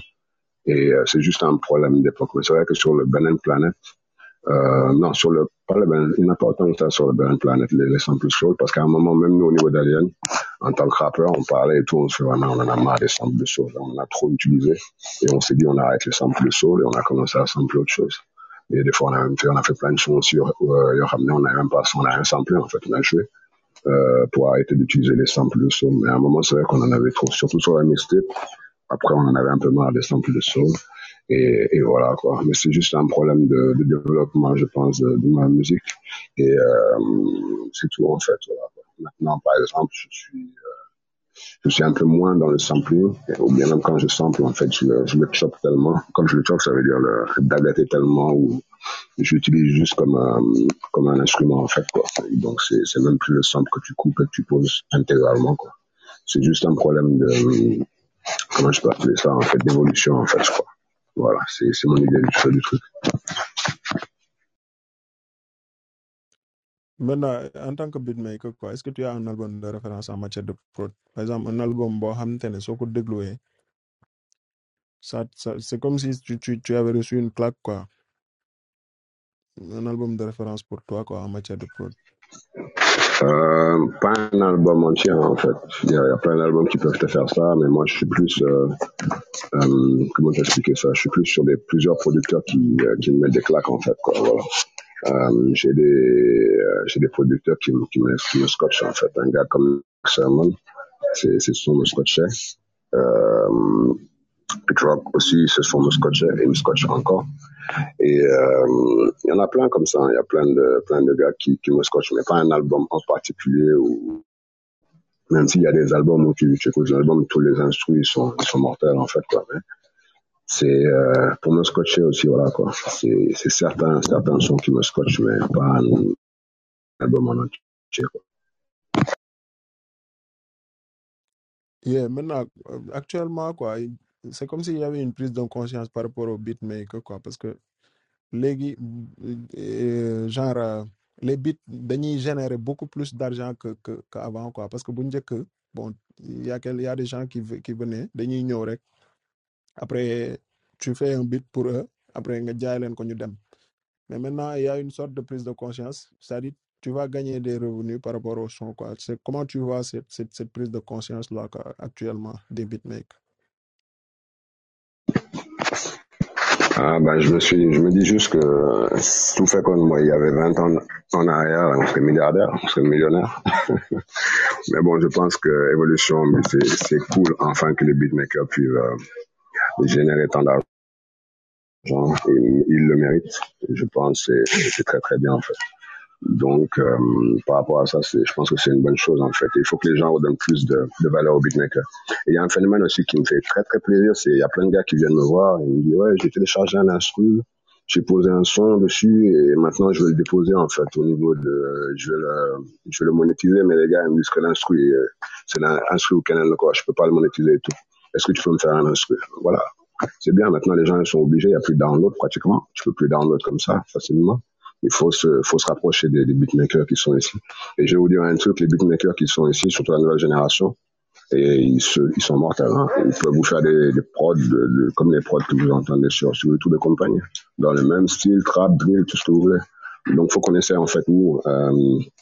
Et c'est juste un problème d'époque. Mais c'est vrai que sur le Benin Planet, euh, non, sur le, pas le n'a pas autant que ça sur le Benin Planet, les, les samples soul, parce qu'à un moment, même nous, au niveau d'Alien, en tant que rappeur, on parlait et tout, on se fait vraiment, on en a marre des samples de soul, on en a trop utilisé, et on s'est dit, on arrête les samples de soul, et on a commencé à sampler autre chose. Et des fois, on a même fait, on a fait plein de choses sur, euh, on a même pas, on a rien samplé, en fait, on a joué, euh, pour arrêter d'utiliser les samples de soul. Mais à un moment, c'est vrai qu'on en avait trop, surtout sur la mixtape. Après, on en avait un peu marre des samples de soul. Et, et voilà, quoi. Mais c'est juste un problème de, de développement, je pense, de, ma musique. Et euh, c'est tout, en fait. Voilà. Maintenant, par exemple, je suis, euh, je suis un peu moins dans le sampling. Ou bien même quand je sample, en fait, je le, je le chope tellement. Comme je le chope, ça veut dire le dagueter tellement ou je l'utilise juste comme un, comme un instrument, en fait, quoi. Et donc, c'est même plus le sample que tu coupes et que tu poses intégralement, quoi. C'est juste un problème de, comment je peux appeler ça, en fait, d'évolution, en fait, je crois. Voilà, c'est, mon idée du, truc. Maintenant, en tant que beatmaker, quoi, est-ce que tu as un album de référence en matière de prod? Par exemple, un album, bon, ne soo ko dégluwee, ça, ça, c'est comme si tu, tu, tu avais reçu une claque, quoi. Un album de référence pour toi, quoi, en matière de prod. Pas un album entier, en fait. Il y, y a plein d'albums qui peuvent te faire ça, mais moi, je suis plus, euh, euh, comment t'expliquer ça? Je suis plus sur des, plusieurs producteurs qui, euh, qui me mettent des claques, en fait, quoi, voilà. Euh, j'ai des, euh, j'ai des producteurs qui, me- qui me, qui me scotchent, en fait. Un gars comme Sermon, c'est, c'est son me scotchait. Euh, Petrock aussi, c'est son me scotchait et me scotche encore. Et euh, il y en a plein comme ça. Il y a plein de plein de gars qui, me scotchent, mais pas un album en particulier. Ou même s'il y a des albums où tu, tu écoutes l'album, tous les instruments sont sont mortels en fait quoi. C'est euh, pour me scotcher aussi voilà quoi. C'est c'est certains certains sons qui me scotchent, mais pas un album en entier. Quoi. Yeah, maintenant, actuellement, quoi, c'est comme s'il y avait une prise de conscience par rapport au beatmaker, quoi, parce que léegi, euh, genre, euh, les beats, générer beaucoup plus d'argent que, que, qu'avant, quoi, parce que bu njëkk, bon, il y a, des gens qui, qui venaient, ñëw rek, après, tu fais un beat pour eux, après, leen ko ñu dem. Mais maintenant, il y a une sorte de prise de conscience, c'est-à-dire, tu vas gagner des revenus par rapport au son, quoi. Comment tu vois cette, cette, prise de conscience-là, actuellement, des beatmakers? Ah ben je me suis je me dis juste que euh, tout fait comme moi il y avait 20 ans en arrière, on serait milliardaire, on serait millionnaire. Mais bon, je pense que évolution, c'est cool enfin que les beatmakers puissent euh, générer tant d'argent. Ils, le méritent. Je pense que c'est très très bien en fait. Donc euh, par rapport à ça, je pense que c'est une bonne chose en fait. Il faut que les gens redonnent plus de, de valeur aux beatmakers. Et il y a un phénomène aussi qui me fait très très plaisir, c'est il y a plein de gars qui viennent me voir et me disent ouais j'ai téléchargé un instru, j'ai posé un son dessus et maintenant je vais le déposer en fait au niveau de je vais le je vais le monétiser mais les gars ils me disent que l'instru c'est l'instru au Canal quoi, je peux pas le monétiser et tout. Est-ce que tu peux me faire un instru? Voilà. C'est bien, maintenant les gens ils sont obligés, il n'y a plus de download pratiquement. Tu peux plus download comme ça facilement. Il faut se, faut se rapprocher des, des beatmakers qui sont ici. Et je vais vous dire un truc, les beatmakers qui sont ici, surtout la nouvelle génération, et ils, se, ils sont mortels. Hein. Ils peuvent vous faire des, des prods, de, de- comme les prods que vous entendez sur, sur YouTube de compagnie, dans le même style, trap, drill, tout ce que vous voulez. Donc, faut qu'on essaie en fait nous euh,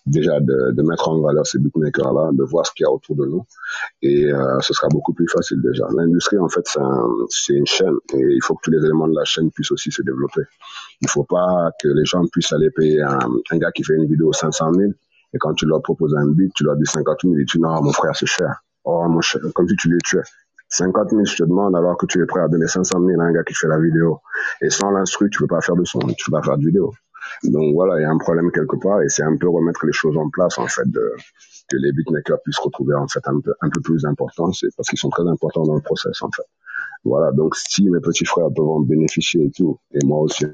déjà de, de mettre en valeur ces beatmakers-là, de voir ce qu'il y a autour de nous, et euh, ce sera beaucoup plus facile déjà. L'industrie en fait c'est un- une chaîne, et il faut que tous les éléments de la chaîne puissent aussi se développer. Il faut pas que les gens puissent aller payer un, un gars qui fait une vidéo 500 000 et quand tu leur proposes un beat, tu leur dis 50 000 et tu dis non, mon frère, c'est cher. Oh, mon cher, comme si tu les tuais. 50 000, je te demande alors que tu es prêt à donner 500 000 à un gars qui fait la vidéo. Et sans l'instru, tu peux pas faire de son, tu peux pas faire de vidéo. Donc voilà, il y a un problème quelque part et c'est un peu remettre les choses en place en fait, que les beatmakers puissent retrouver en fait un peu, un peu plus d'importance parce qu'ils sont très importants dans le process en fait. Voilà, donc si mes petits frères peuvent en bénéficier et tout, et moi aussi,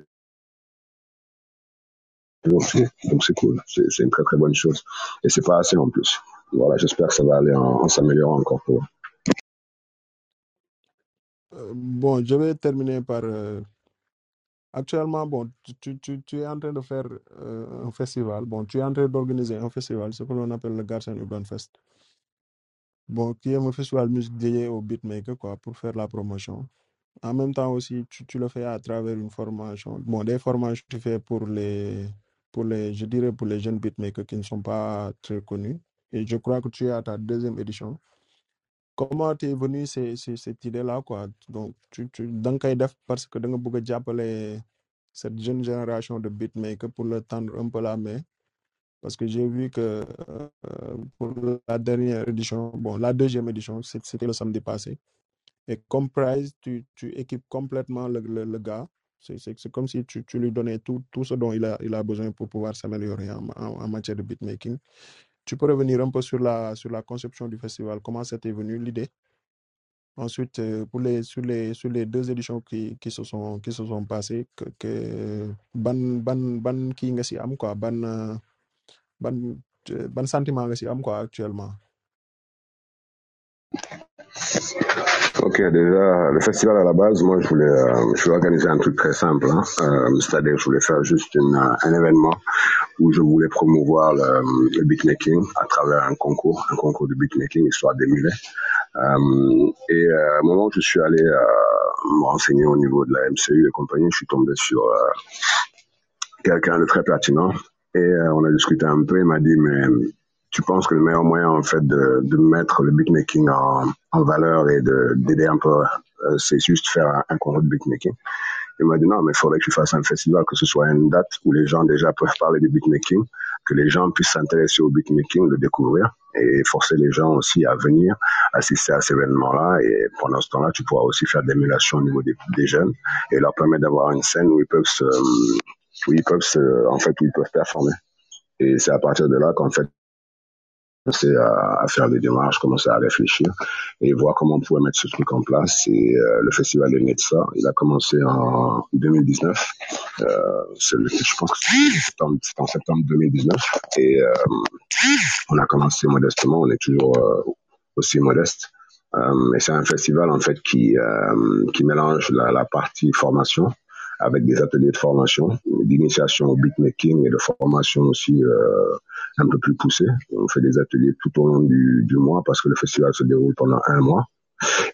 donc c'est cool, c'est une très très bonne chose. Et c'est pas assez en plus. Voilà, j'espère que ça va aller en, s'améliorant encore pour. Euh, bon, je vais terminer par, euh, Actuellement, bon, tu, tu, tu, es en train de faire euh, un festival. Bon, tu es en train d'organiser un festival, ce que l'on appelle le Garden Urban Fest. Bon, qui est un festival musique dédié aux beatmakers, quoi, pour faire la promotion. En même temps aussi, tu, tu le fais à travers une formation. Bon, des formations que tu fais pour les, pour les, je dirais pour les jeunes beatmakers qui ne sont pas très connus. Et je crois que tu es à ta deuxième édition. Comment t'es venu c'est c'est- cette idée-là, quoi? Donc, tu, tu, da nga koy def parce que da nga bëgg cette jeune génération de beatmakers pour leur tendre un peu la main. Parce que j'ai vu que euh, pour la dernière édition, bon, la deuxième édition, c'était le samedi passé. Et comme tu, tu équipes complètement le, le, gars. C'est c'est- comme si tu, tu lui donnais tout, tout ce dont il a, il a besoin pour pouvoir s'améliorer en matière de beatmaking. Tu peux revenir un peu sur la, conception du festival, comment c'était venu l'idée? Ensuite, euh, sur, les, deux éditions qui, se, sont, passées, que, que, actuellement? Ok, déjà, le festival à la base, moi, je voulais, euh, je voulais organiser un truc très simple. Hein. Euh, C'est-à-dire, je voulais faire juste euh, un événement où je voulais promouvoir le, beatmaking à travers un concours, un concours de beatmaking, histoire d'émuler. Euh, et au moment où je suis allé me renseigner au niveau de la MCU et compagnie, je suis tombé sur quelqu'un de très pertinent et on a discuté un peu. Il m'a dit, mais tu penses que le meilleur moyen en fait de, de mettre le beatmaking en, en valeur et de d'aider un peu, euh, c'est juste faire un, un concours de beatmaking? Il m'a dit non, mais il faudrait que tu fasses un festival, que ce soit une date où les gens déjà peuvent parler du beatmaking, que les gens puissent s'intéresser au beatmaking, le découvrir et forcer les gens aussi à venir assister à cet événement-là. Et pendant ce temps-là, tu pourras aussi faire de l'émulation au niveau des, des jeunes et leur permettre d'avoir une scène où ils peuvent se, où ils peuvent se, en fait, où ils peuvent performer. Et c'est à partir de là qu'en fait, commencé à, à faire des démarches, commencer à réfléchir et voir comment on pouvait mettre ce truc en place. Et euh, le festival est né de ça. Il a commencé en 2019. Euh, c'est le- je pense que c'était en septembre 2019. Et euh, on a commencé modestement. On est toujours euh, aussi modeste. Euh, et c'est un festival en fait qui qui mélange la, la partie formation avec des ateliers de formation, d'initiation au beatmaking et de formation aussi euh, un peu plus poussée. On fait des ateliers tout au long du, du mois parce que le festival se déroule pendant un mois.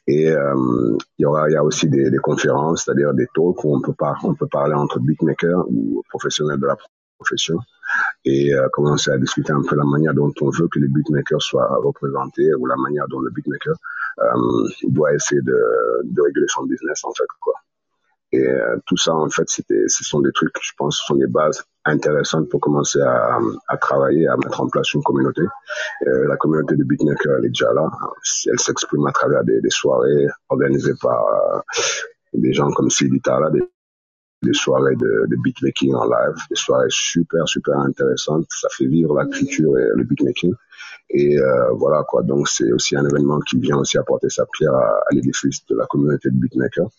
Et euh, il y aura, il y a aussi des, des conférences, c'est-à-dire des talks où on peut on peut parler entre beatmakers ou professionnels de la profession et euh, commencer à discuter un peu la manière dont on veut que les beatmakers soient représentés ou la manière dont le beatmaker euh, doit essayer de, de réguler son business en fait quoi. Et euh, tout ça, en fait, c'était, ce sont des trucs, je pense, ce sont des bases intéressantes pour commencer à, à travailler, à mettre en place une communauté. Euh, la communauté de beatmakers, elle est déjà là. Elle s'exprime à travers des, soirées organisées par euh, des gens comme Sidi Tala, des, des soirées de, beatmaking en live, des soirées super, super intéressantes. Ça fait vivre la culture et le beatmaking. Et voilà quoi. Donc c'est aussi un événement qui vient aussi apporter sa pierre à, à l'édifice de la communauté de beatmakers.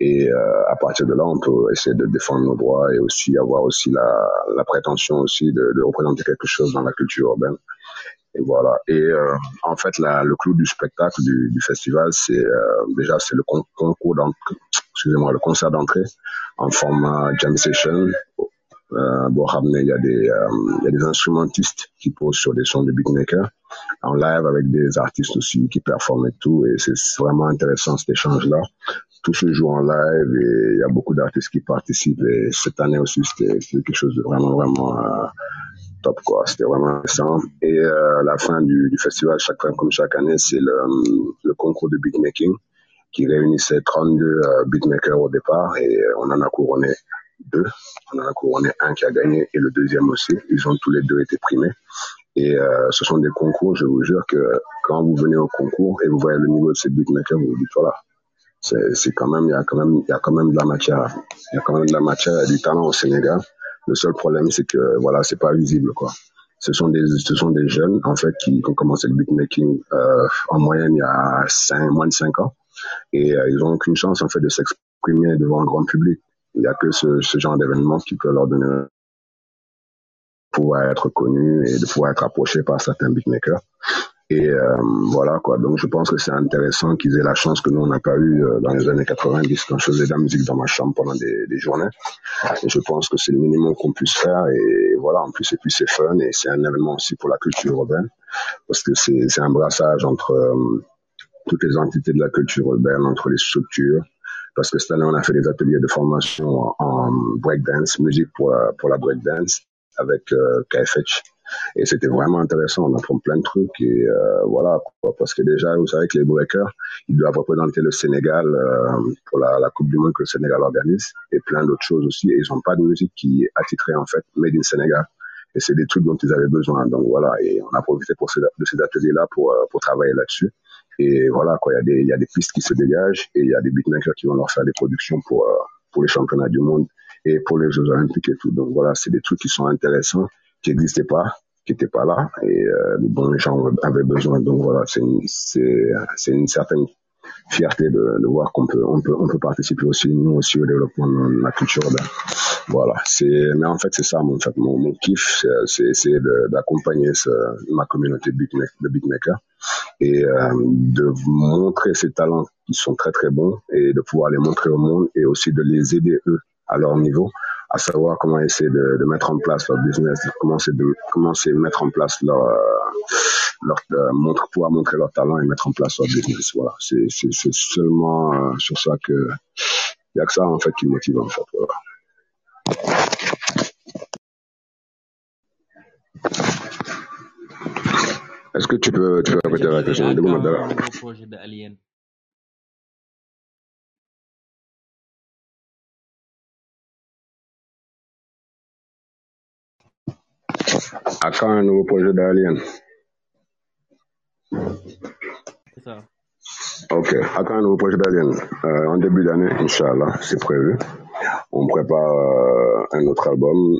Et euh, à partir de là, on peut essayer de défendre nos droits et aussi avoir aussi la, prétention aussi de, représenter quelque chose dans la culture urbaine. Et voilà. Et euh, en fait, le clou du spectacle du, festival, c'est euh, déjà c'est le con- concours excusez-moi, le concert d'entrée en format jam session. Xam ne il y a des il y a des instrumentistes qui posent sur des sons de beatmaker en live avec des artistes aussi qui performent et tout et c'est vraiment intéressant cet échange là tout se joue en live et il y a beaucoup d'artistes qui participent et cette année aussi c'était quelque chose de vraiment vraiment euh, top quoi. C'était vraiment intéressant. Et euh, la fin du, du festival chaque comme chaque année c'est le, le concours de beatmaking qui réunissait 32 euh, beatmakers au départ et euh, on en a couronné deux. On en a couronné un qui a gagné et le deuxième aussi. Ils ont tous les deux été primés. Et euh, ce sont des concours je vous jure que quand vous venez au concours et vous voyez le niveau de ces beatmakers vous vous dites voilà c'est c'est quand même il y a quand même il y a quand même de la matière. Il y a quand même de la matière et du talent au Sénégal. Le seul problème c'est que voilà c'est pas visible quoi. Ce sont des ce sont des jeunes en fait qui, ont commencé le beatmaking euh, en moyenne il y a cinq, moins de cinq ans. Et euh, ils ont aucune chance en fait de s'exprimer devant un grand public. Il y a que ce, ce genre d'événement qui peut leur donner pouvoir être connus et de pouvoir être approchés par certains beatmakers Et euh, voilà quoi. Donc je pense que c'est intéressant qu'ils aient la chance que nous on n'a pas eu euh, dans les années 90 quand je faisais de la musique dans ma chambre pendant des, des journées. Et je pense que c'est le minimum qu'on puisse faire. Et voilà, en plus et puis c'est fun et c'est un événement aussi pour la culture urbaine parce que c'est un brassage entre euh, toutes les entités de la culture urbaine, entre les structures. Parce que cette année, on a fait des ateliers de formation en breakdance, musique pour la, pour la breakdance avec euh, KFH. Et c'était vraiment intéressant. On apprend plein de trucs et euh, voilà. Parce que déjà, vous savez que les breakers, ils doivent représenter le Sénégal euh, pour la, Coupe du Monde que le Sénégal organise et plein d'autres choses aussi. Et ils n'ont pas de musique qui est attitrée en fait, made in Sénégal. Et c'est des trucs dont ils avaient besoin. Donc voilà. Et on a profité pour de ces ateliers-là pour, euh, pour travailler là-dessus. Et voilà, quoi. Il y a des, il y a des pistes qui se dégagent et il y a des beatmakers qui vont leur faire des productions pour, pour les championnats du monde et pour les Jeux Olympiques et tout. Donc voilà, c'est des trucs qui sont intéressants, qui n'existaient pas, qui n'étaient pas là et euh, les gens avaient besoin. Donc voilà, c'est une, c'est, une certaine fierté de, de voir qu'on peut, on peut, on peut participer aussi, nous aussi, au développement de la culture urbaine. Voilà, c'est, mais en fait, c'est ça, mon, en fait, mon, mon kiff, c'est, de- d'accompagner ma communauté de beatmakers et euh, de montrer ces talents qui sont très très bons et de pouvoir les montrer au monde et aussi de les aider eux à leur niveau à savoir comment essayer de, de mettre en place leur business, de commencer de commencer à mettre en place leur euh, leur euh, montre pouvoir montrer leur talent et mettre en place leur business. Voilà, c'est c'est c'est seulement euh, sur ça que il y a que ça en fait qui motive en fait. Voilà. Est-ce que tu peux tu peux répéter la question? À quand un nouveau projet d'Alien? C'est ça. Ok, à quand un nouveau projet d'Alien? Euh, En début d'année, Inch'Allah, c'est prévu. On prépare euh, un autre album,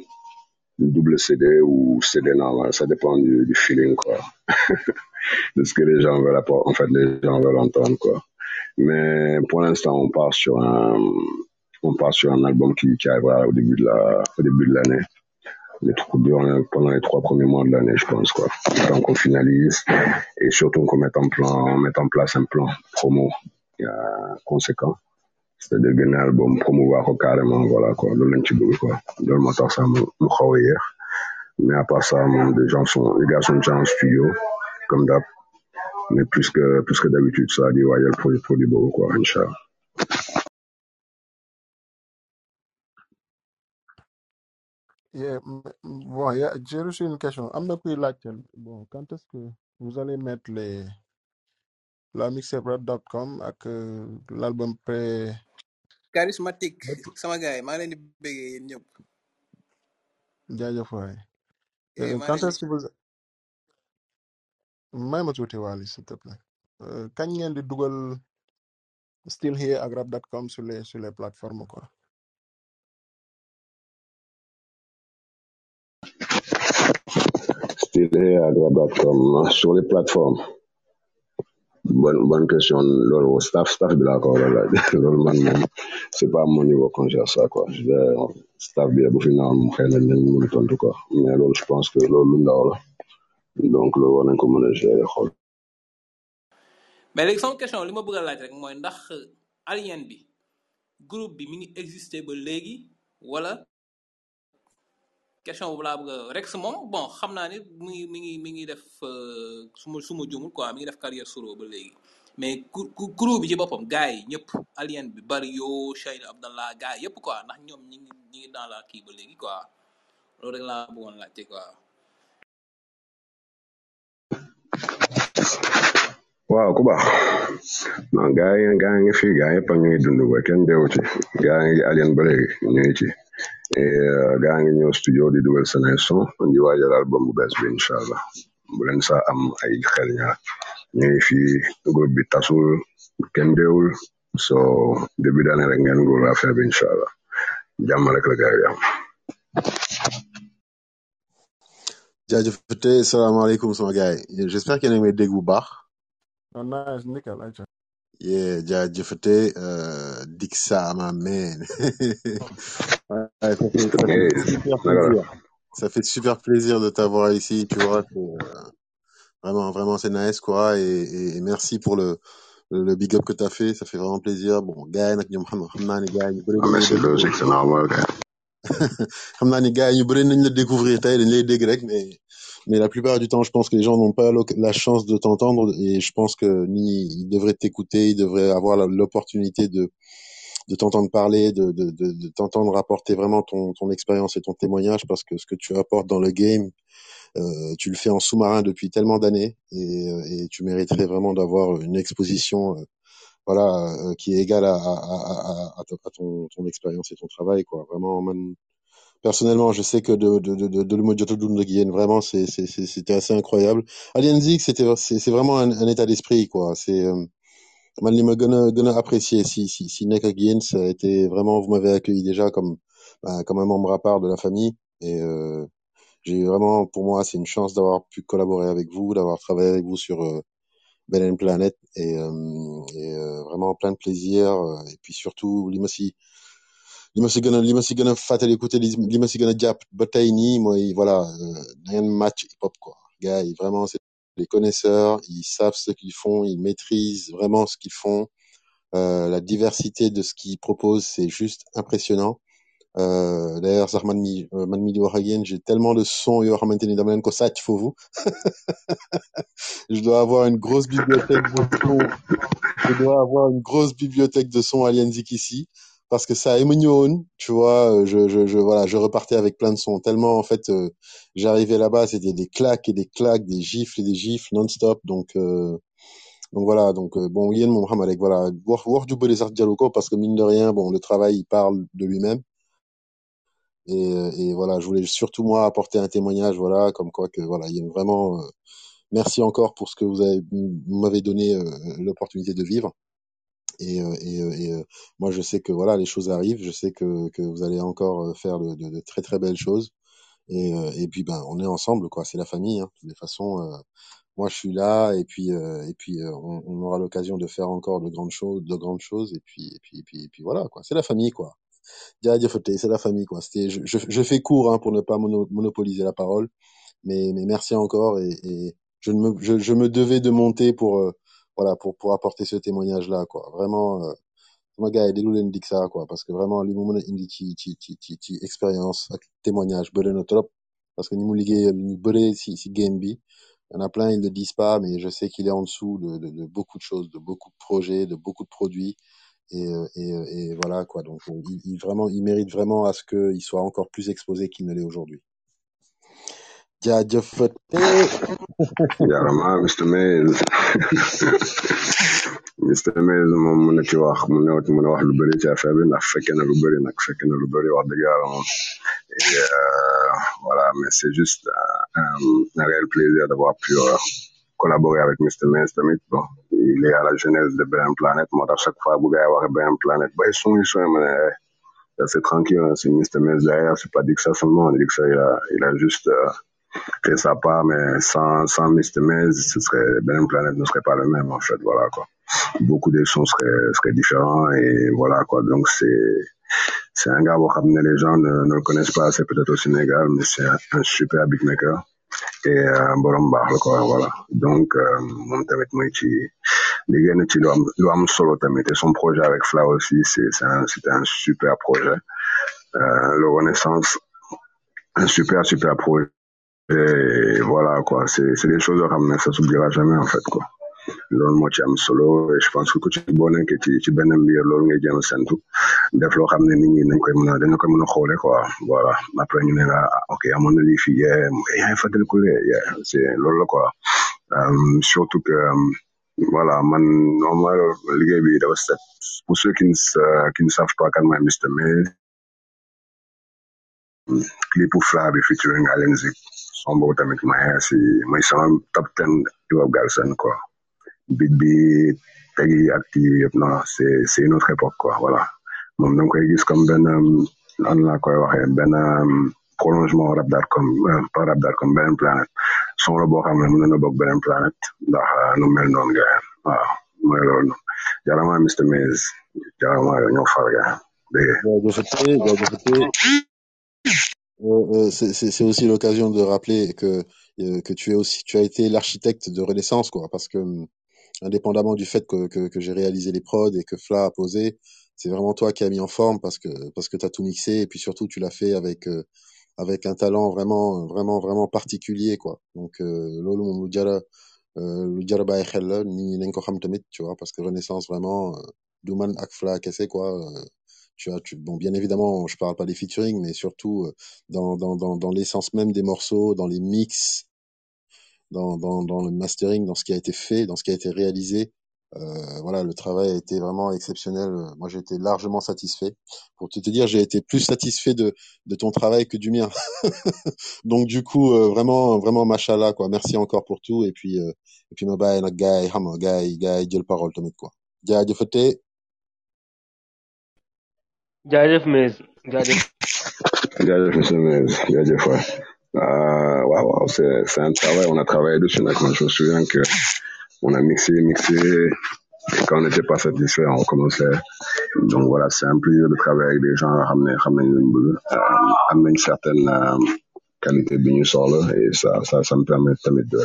double CD ou CD normal, ça dépend du, du feeling, quoi. de ce que les gens veulent apporter, en fait, les gens veulent entendre, quoi. Mais pour l'instant, on part sur un, on part sur un album qui, qui arrivera au début de la, au début de l'année. Les trois, durant- pendant les trois premiers mois de l'année, je pense, quoi. Donc, on finalise et surtout qu'on mette en plan, mette en place un plan promo conséquent. C'est-à-dire un album, promouvoir carrément, voilà, quoi. Loolu lañ quoi. Loolu moo tax sax mu. Mais à part ça, les gens sont, les gars sont déjà en studio, comme d'hab. Mais plus que, plus que d'habitude, ça a le produit, produit beau, quoi, Inch'Allah. Yeah, m- m- bon, yeah, j'ai reçu une question. Am na kuy laajte, bon, quand est-ce que vous allez mettre les, la mixtape.com ak euh, l'album pré charismatique sama gars yi maa leen di bëggee yéen ñëpp jaajëf waay. eh Euh, maa quand leen est-ce que vous may ma tuuti Wally s'il te plaît. Euh, kañ ngeen di dugal Still Here ak rap.com sur les sur les plateformes quoi? Stylé à Grab.com, sur les plateformes. Bonne, bonne question. Loolu staff, staff bi laa ko war a laaj. Loolu man moom, c'est pas mon niveau qu'on gère ça, quoi. Je vais- staff bi bu fi naan moom xëy na dinañ mën a tontu, quoi. Mais loolu, je pense que la. Donc, war nañ ko mën a gérer, xool. mais sama question li ma bëgg a laaj rek ndax alien bi groupe bi mi existé ba wala question boobu laa bëgg a Rex moom bon xam naa ni mi ngi mi ngi mi ngi def euh, su ma su ma jumul quoi mi ngi def carrière solo ba léegi. Mais groupe bi ci boppam gars yi ñëpp alien bi Bario Cheyna Abdallah gars yëpp quoi ndax ñoom ñi ngi ñi ngi dans la kii ba léegi quoi. Loolu rek laa bëggoon laajte quoi. waaw ku baax. Non gars yi gars yi ngi fi gars yëpp a ngi dund ba kenn deewu ci. Gars yi alien ba léegi ñu ngi ci euh, ngi ñëw studio di dugal seen ay son di waajal album bu bees bi incha allah bu leen saa am ay xel ñaar. Ñu ngi fi groupe bi tasul kenn deewul so début d'année rek ngeen góor affaire bi incha allah jàmm rek la gars yi am. Jaajëfate salaamaaleykum sama gars yi. J'espère que yéen a ngi may dégg bu baax. Yeah jaajëfate euh, Dixa man Ouais, ça fait ça hey fait super plaisir ça fait super plaisir de t'avoir ici tu vois c'est, euh, Vraiment, vraiment, c'est nice, quoi. Et, et, et merci pour le, le, le big up que t'as fait. Ça fait vraiment plaisir. Bon, gars, nag ñoom xam xam naa ne gars yi ñu bëri Ah, merci c'est normal kay. xam naa ne gars yi ñu bëri nañ la découvrir tey dañ lay dégg rek mais mais la plupart du temps je pense que les gens n'ont pas la chance de t'entendre et je pense que ni ils devraient t'écouter ils devraient avoir l'opportunité de de t'entendre parler de de de, t'entendre apporter vraiment ton ton expérience et ton témoignage parce que ce que tu apportes dans le game euh, tu le fais en sous-marin depuis tellement d'années et, euh, et tu mériterais vraiment d'avoir une exposition euh, voilà euh, qui est égale à, à, à, à, ton, ton expérience et ton travail quoi. Vraiment personnellement je sais que de de de de, de dund ak yéen vraiment c'était assez incroyable. Alien c'était c'est vraiment un, état d'esprit quoi. C'est euh, man li ma gën a gën a apprécié si si si ak yéen ça a été vraiment vous m'avez accueilli déjà comme bah, comme un membre à part de la famille. Et euh, j'ai vraiment pour moi c'est une chance d'avoir pu collaborer avec vous d'avoir travaillé avec vous sur euh, and Planet et, euh, euh, vraiment plein de plaisir. Et puis surtout li ma si li ma si gën a li ma si gën a a voilà euh, match hip hop quoi. Gars vraiment c'est les connaisseurs ils savent ce qu'ils font ils maîtrisent vraiment ce qu'ils font. Euh, la diversité de ce qu'ils proposent c'est juste impressionnant. Euh, d'ailleurs sax man mi euh, man j'ai tellement de sons yoo xamante ni dama leen ko sàcc foofu. Je dois avoir une grosse bibliothèque de sons. Je dois avoir une grosse bibliothèque de sons Alien Zik ici parce que ça émotion, tu vois, euh, je, voilà, je repartais avec plein de sons. Tellement, en fait, euh, j'arrivais là-bas, c'était des claques et des claques, des gifles et des gifles non-stop. Donc, euh, donc voilà, donc euh, bon, Yen Mohamed, voilà, wax ju bëri sax jaru ko parce que mine de rien, bon, le travail, il parle de lui-même. Et, euh, et voilà, je voulais surtout moi apporter un témoignage, voilà, comme quoi que voilà, Yen vraiment, euh, merci encore pour ce que vous avez, vous m'avez donné l'opportunité de vivre. Et, euh, et, euh, et, euh, moi, je sais que voilà, les choses arrivent. Je sais que, que vous allez encore faire de, de, de très très belles choses. Et, et puis, ben, on est ensemble, quoi. C'est la famille. Hein. De façons, euh, moi, je suis là. Et puis, et puis, on, on aura l'occasion de faire encore de grandes choses, de grandes choses. Et puis, et puis, et puis, et puis voilà, quoi. C'est la famille, quoi. C'est la famille, quoi. C'était, je, je, fais court hein, pour ne pas mono- monopoliser la parole. Mais, mais merci encore. Et, et je, me, je, je me devais de monter pour, voilà, pour, pour apporter ce témoignage-là, quoi. Vraiment. euh, gars déglu leen dig ça quoi parce que vraiment li mu mën a indi ci ci expérience témoignage bëri na trop parce que ni mu liggéeyal ñu si si game bi y en a plein ils le disent pas mais je sais qu'il est en dessous de, de, beaucoup de choses de beaucoup de projets de beaucoup de produits. Et euh, et, euh, et voilà quoi. Donc euh, il, il vraiment il mérite vraiment à ce qu'il soit encore plus exposé qu'il ne l'est aujourd'hui. Jaarama Mr Mr Maze moom mën na ci wax mu ne mën a wax lu bëri ci affaire bi ndax fekkee na lu bëri nag fekkee na lu bëri wax dëgg yàlla moom et voilà mais c'est juste euh, un, réel plaisir d'avoir pu collaborer avec Mr Maze tamit bon il est à la genèse de Ben Planet moo tax chaque fois bu gars yi waxee Ben Planet bay son yi son ma ne c'est tranquille hein, c'est Mr Maze derrière c'est pas que ça seulement que ça il a, il a juste euh, fait sa part, mais sans, sans Mr. Maze, ce serait, Ben Planet ne serait pas le même, en fait, voilà, quoi. Beaucoup des sons seraient, seraient différents, et voilà, quoi. Donc, c'est, c'est un gars, bon, ramener les gens ne, le connaissent pas, c'est peut-être au Sénégal, mais c'est un, un super beatmaker. Et, un borom baax la, quoi, voilà. Donc, euh, moom tamit muy ci, liggéey na ci lu am, lu solo tamit, et son projet avec Fla aussi, c'est, c'est un, c'était un super projet. Euh, le Renaissance, un super, super projet. Et voilà, quoi. C'est, des choses à ramener, ça s'oubliera jamais, en fait, quoi. solo et je pense que ku ci boo nekkee ci ci benn mbir loolu def loo xam ne quoi. Voilà. Après ñu ne la ah, ok c'est loolu la quoi. Euh, surtout que euh, voilà man normal liggéey bi dafa set. Pour ceux qui ne qui ne savent pas Mr clipu featuring Allen Zik son boobu tamit mooy si mooy sama top ten hip hop Galsen quoi. Beat bi teg ak kii yëpp non c'est c'est une autre époque quoi voilà. Moom da nga koy gis comme benn laa koy waxee benn prolongement rap comme pas rap comme son la boo xam ne mën na bokk beneen planète ndax nu mel noonu gars waaw mooy loolu jarama Mr Maze jarama ñoo far gars dégg c'est aussi l'occasion de rappeler que euh, que tu es aussi tu as été l'architecte de Renaissance quoi parce que hum, indépendamment du fait que que, que j'ai réalisé les prods et que Fla a posé c'est vraiment toi qui as mis en forme parce que parce que tu as tout mixé et puis surtout tu l'as fait avec euh, avec un talent vraiment vraiment vraiment particulier quoi. Donc euh, lu jara euh, lu tu vois parce que Renaissance vraiment du man ak Fla kese quoi tu as tu, bon bien évidemment je parle pas des featuring mais surtout euh, dans dans dans, dans l'essence même des morceaux dans les mix dans, dans dans le mastering dans ce qui a été fait dans ce qui a été réalisé euh, voilà le travail a été vraiment exceptionnel. Moi j'ai été largement satisfait. Pour te, te dire j'ai été plus satisfait de de ton travail que du mien. Donc du coup euh, vraiment vraiment machallah quoi. Merci encore pour tout. Et puis euh, et puis ma bàyyi nag gars yi xam nga gars yi gars yi jël jaajëf mais jaajëf jaajëf monsieur Maïs jaajëf waay waaw waaw c'est c'est un travail on a travaillé dessus nag man je me souviens que on a mixé mixé et quand on n'était pas satisfait on commençait donc voilà c'est un plaisir de travailler avec des gens xam ne xam nañ luñ bëgg am nañ certaine euh, qualité bi ñu soxla et ça ça ça me permet tamit de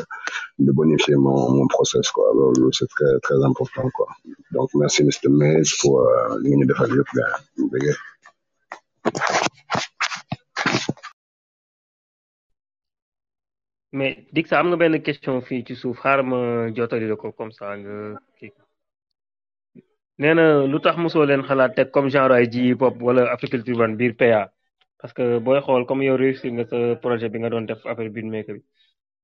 de bonifier mon mon process quoi. Loolu c'est très très important quoi. Donc merci monsieur Maïs pour euh, li nga ñu mais question ci comme ça nga comme genre ay ji wala Africulture One biir PA parce que booy xool comme yow réussir nga projet bi nga doon def affaire beatmaker bi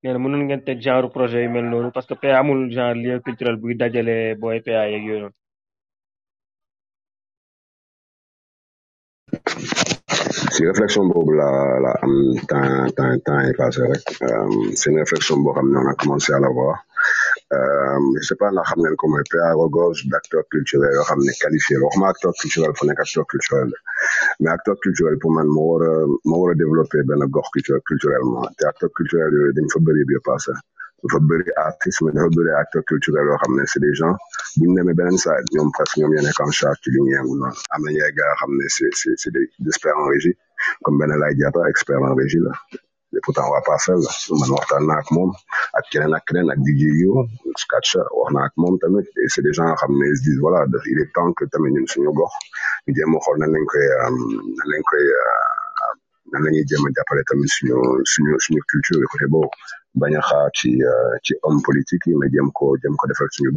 nee na mënoon ngeen teg genre projet yu mel noonu parce que PA amul genre lieu culturel buy dajale booy PA yeeg yooyu noonu. Si réflexion boobu la la am temps temps temps yi passé rek. Euh, c'est une réflexion boo xam on a commencé à l'avoir euh, je sais pas ndax xam ngeen ko mooy PA regorge d'acteurs culturels yoo xam ne qualifiés la. Waxuma acteur culturel fu nekk acteur culturel mais acteur culturel pour man moo war a moo war a développer benn gox culturel culturellement. Te acteur culturel yooyu dañ fa bëri bi passé dafa bëri artiste mais dafa acteur c'est des gens. Bu ñu presque en charge ci li ñu c'est des experts en comme jàpp expert en et pourtant waa Parcelles la man waxtaan naa ak moom ak keneen ak keneen ak DJ Yo ak et c'est des gens yoo ils se disent voilà il est temps que tamit ñun suñu gox nan nan la ñuy jéem culture. Ci euh, yi mais jéem ko ko te yi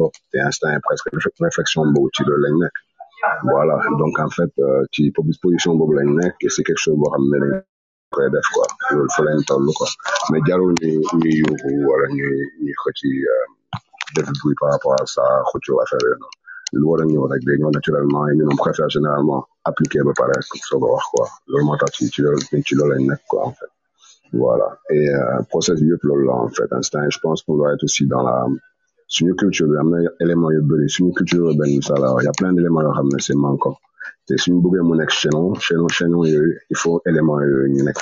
réflexion voilà. Donc en fait ci position boobu lañ c'est quelque chose boo xam ne dañ koy def mais jarul ñuy ñuy yuuxu wala ñuy ñuy xëcc def par rapport à ça xëccoo affaire yooyu noonu lu naturellement appliquer ba pare soog a wax quoi. Loolu moo tax ci loolu ci loolu lañ nekk quoi en fait. Voilà. Et process bi yëpp loolu la en fait. Instant je pense qu'on doit être aussi dans la suñu culture bi am na élément yu bëri suñu culture urbaine bi ça là. Y a plein d'éléments yoo xam ne c'est manquant te suñu bëggee mu nekk chaînon chaînon chaînon yooyu il faut élément yooyu ñu nekk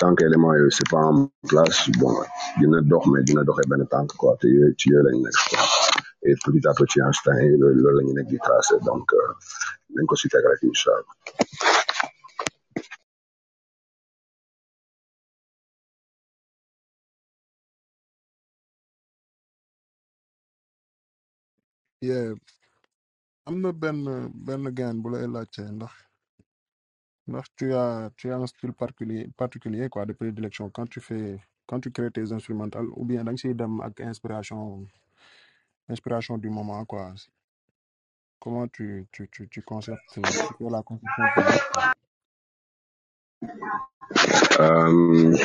tant que élément yooyu c'est pas en place bon dina dox mais dina doxee benn tànk quoi. Te yooyu ci yooyu lañ nekk quoi et petit à petit instant yi loolu loolu la ñu nekk di donc euh, nañ ko si teg rek incha allah. Yeah. Am na benn benn gain bu lay laajte ndax ndax tu as tu as un style particulier particulier quoi de prédilection. Quand tu fais quand tu crées tes instrumentales ou bien da nga siy dem ak inspiration inspiration du moment quoi. Comment tu tu tu tu conceptes euh, tu fais la conception de quoi? euh,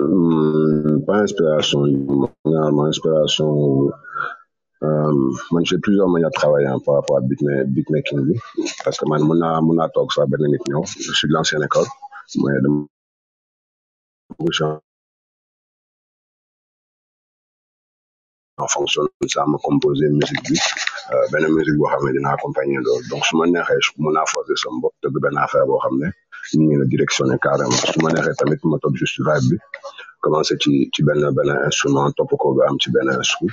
hum, pas inspiration généralement inspiration euh, man j'ai plusieurs manières de travailler hein, par rapport à beatma- beatmaking bi parce que man mun naa mun naa toog sax benn nit ñëw je suis de l'ancienne école mais dama en fonction de ça ma composer musique bi euh, musique boo xam ne dina accompagner donc su ma neexee mun forcer sama bopp tëgg benn affaire boo xam ne ñu carrément. Tamit ma topp juste vibe bi ci ci benn benn instrument topp ko ba am ci benn instru.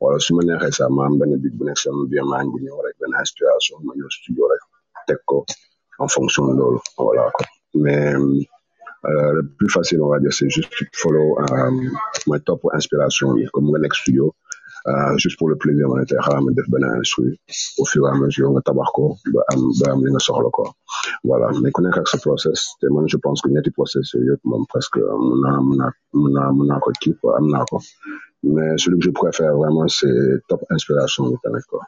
Wala su ma neexee sax ma am beat bu sama biir maa ngi ñëw rek inspiration ma studio rek ko en fonction de voilà mais Euh, le plus facile on va dire c'est juste follow euh, topp inspiration comme nekk studio juste pour le plaisir nga ne tey xaaral ma def benn au fur et à mesure nga tabax ko ba am ba am li nga soxla voilà. Mais ku nekk ak sa process te je pense que ñetti process yooyu yëpp moom presque mun naa mun naa mun naa mun naa ko kii quoi. Am mais celui que je préfère vraiment c'est top inspiration bi tamit quoi.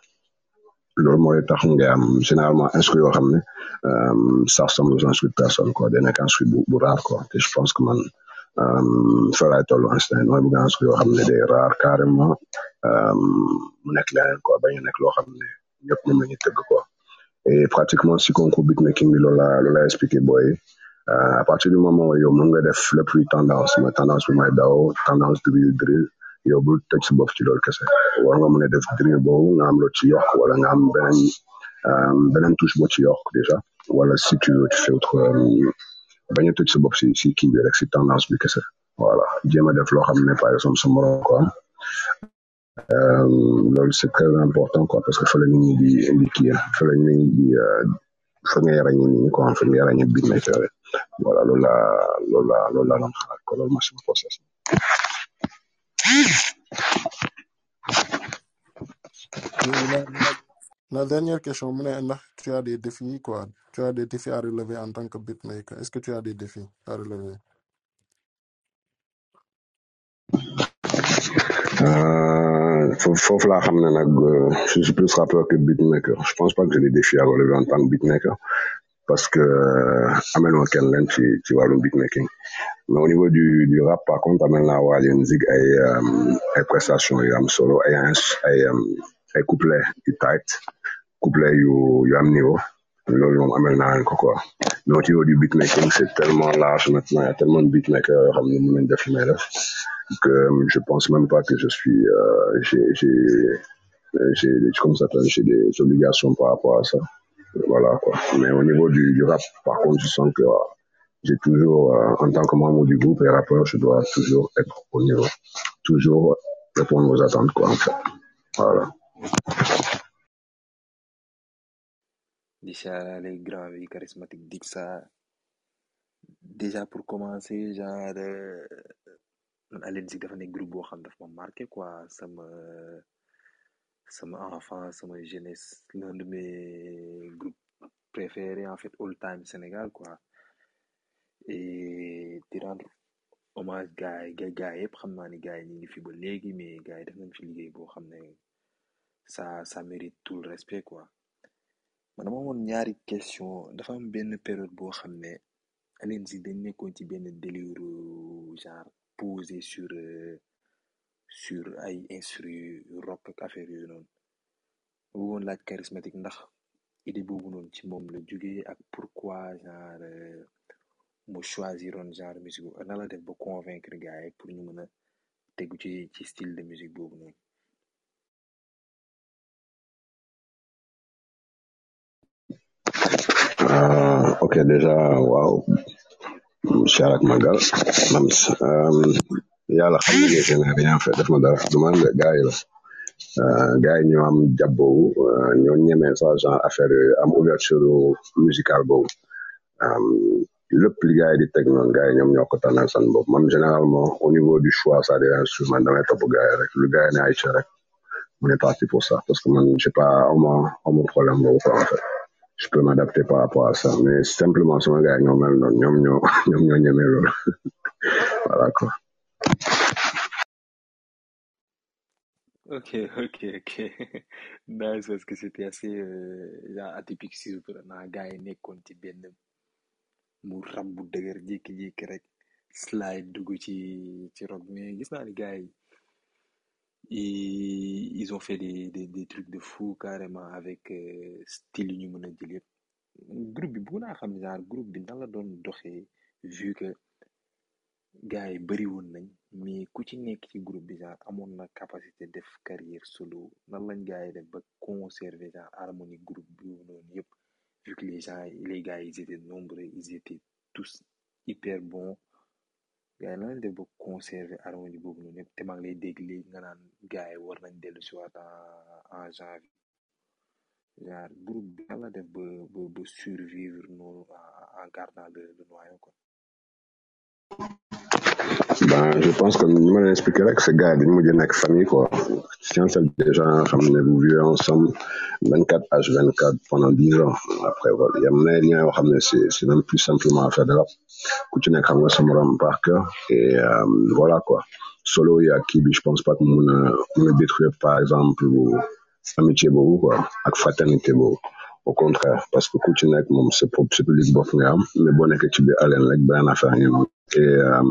Loolu mooy tax généralement instru yoo xam euh, ça ressemble aux instrus de personne quoi. Day nekk instru bu bu quoi. Te je pense que man euh, fa laay toll instant mooy bëgg instru yoo xam ne day rare carrément. euh, mu nekk leneen quoi. Bañ a nekk loo xam ne ñëpp moom la ñu tëgg quoi. Pratiquement si concours beatmaking bi loolu laa loolu laa expliqué booy euh, à partir du moment où yow mën nga def lépp luy tendance mooy tendance bi may daw tendance drill drill yow bul teg si bopp ci loolu kese. War nga mën a def drill boobu nga am loo ci yokk wala nga am beneen euh, beneen touche boo ci yokk déjà wala si tu veux autre euh, bañ a tëj sa bopp si si kii bi rek si tendance bi kese. Voilà. Jéem a def loo xam ne par exemple sa morom ko am euh, loolu c'est très important quoi parce que fa la nit ñi di di kii fa la nit ñi di euh, fa ngay ràññee nit ñi quoi fa ngay ràññee beatmaker yi. Voilà loolu la loolu la loolu la doon xalaat ko loolu mooy sama process. Léegi la la la dernière question mu ne ndax tu as des défis quoi tu as des défis à relever en tant que beatmaker est-ce que tu as des défis à relever? Euh, euh, je suis plus rappeur que beatmaker. Je pense pas que j'ai des défis à relever en tant que beatmaker parce que euh, ameloo kenn leen ci ci wàllum beatmaking. Mais au niveau du rap par contre amel naa waa leen zig ay euh, ay prestations yu am solo ay ay ay couplet yu tight couplet yu am niveau loolu moom amel naa leen ko quoi. Mais au niveau du beatmaking c'est tellement large maintenant il y a tellement de beatmakers yoo xam ne mën nañ def li may def que je pense même pas que je suis euh, j'ai j'ai j'ai comment ça des obligations par rapport à ça. Voilà quoi. Mais au niveau du, du rap par contre je sens que euh, j'ai toujours euh, en tant que membre du groupe et rappeur je dois toujours être au niveau toujours répondre aux attentes quoi en fait. Voilà di siyaare grand bi charismatique Dixa déjà pour commencer genre euh, Alioune Zik dafa nekk groupe boo xam daf ma marqué quoi sama sama enfance sama jeunesse l'un de mes groupes préférés en fait all time Sénégal quoi et di rendre hommage gars yi gars gars yëpp xam naa ni gars yi ñu ngi fi ba léegi mais gars yi def nañ fi liggéey boo xam ne ça ça mérite tout le respect quoi man dama ñaari question. Dafa am benn période boo xam ne Alioune Zik dañ nekkoon ci benn délire genre posé sur euh, sur ay instru rock ak affaire yooyu noonu. Bëggoon laaj charismatique ndax idée boobu noonu ci moom la jógee ak pourquoi genre euh, mu choisiroon genre musique boobu nan la def ba convaincre gars pour ñu mën a tegu ci ci style de musique boobu noonu. Ok déjà waaw Charak Magal man euh, yàlla xam ne que def ma dara gars yi Euh, gars yi ñoo am jàpp boobu euh, ñoo sax genre affaire yooyu am ouverture musicale boobu. Lépp li gars yi di teg noonu gars yi ñoom généralement au niveau du choix ça des instruments damay topp gars yi rek gars yi ne ay on est parti pour ça parce que je sais pas moins problème quoi en je peux m'adapter par rapport à ça mais simplement sama gars yi ñoo mel noonu ñoom ñoo ñoom ñoo ñemee loolu. Voilà quoi. Ok ok ok. Nice parce que c'était assez euh, atypique surprenant gars yi nekkoon ci benn mu rab bu dëgër jékki-jékki slide dugg ci ci rock mais gis naa ni gars ils, ils ont fait des, trucs de fou carrément avec euh, style yu ñu mën a jël yëpp groupe bi bëgg naa xam genre groupe bi la vu que gars yi bëri mais ku ci nekk ci groupe bi genre amoon na capacité def carrière solo. Nan lañ gars yi def ba conserver genre harmonie groupe vu que les gens les gars ils étaient nombreux ils étaient tous hyper bons gars yi nan lañ def ba conserver harmonie boobu noonu yëpp te maa lay dégg léegi nga naan gars yi war nañ dellu si waat en janvier genre groupe bi nan la def ba ba survivre noonu en gardant le Ben, je pense que ma leen expliqué rek c'est gars dañu mujj nekk famille quoi. Science déjà xam ne vous vivez ensemble vingt quatre H vingt quatre pendant dix ans. Après voilà y a yoo xam ne c'est c'est même plus simplement affaire de rap ku ci nekk xam nga sa morom par cœur et euh, voilà quoi. Solo kii bi je pense pas que a mun a détruire par exemple amitié boobu quoi ak fraternité boobu. Au contraire parce que moom sa propre sa public bopp nga am mais boo nekkee ci biir allen rek beneen affaire ngeen am. Et euh,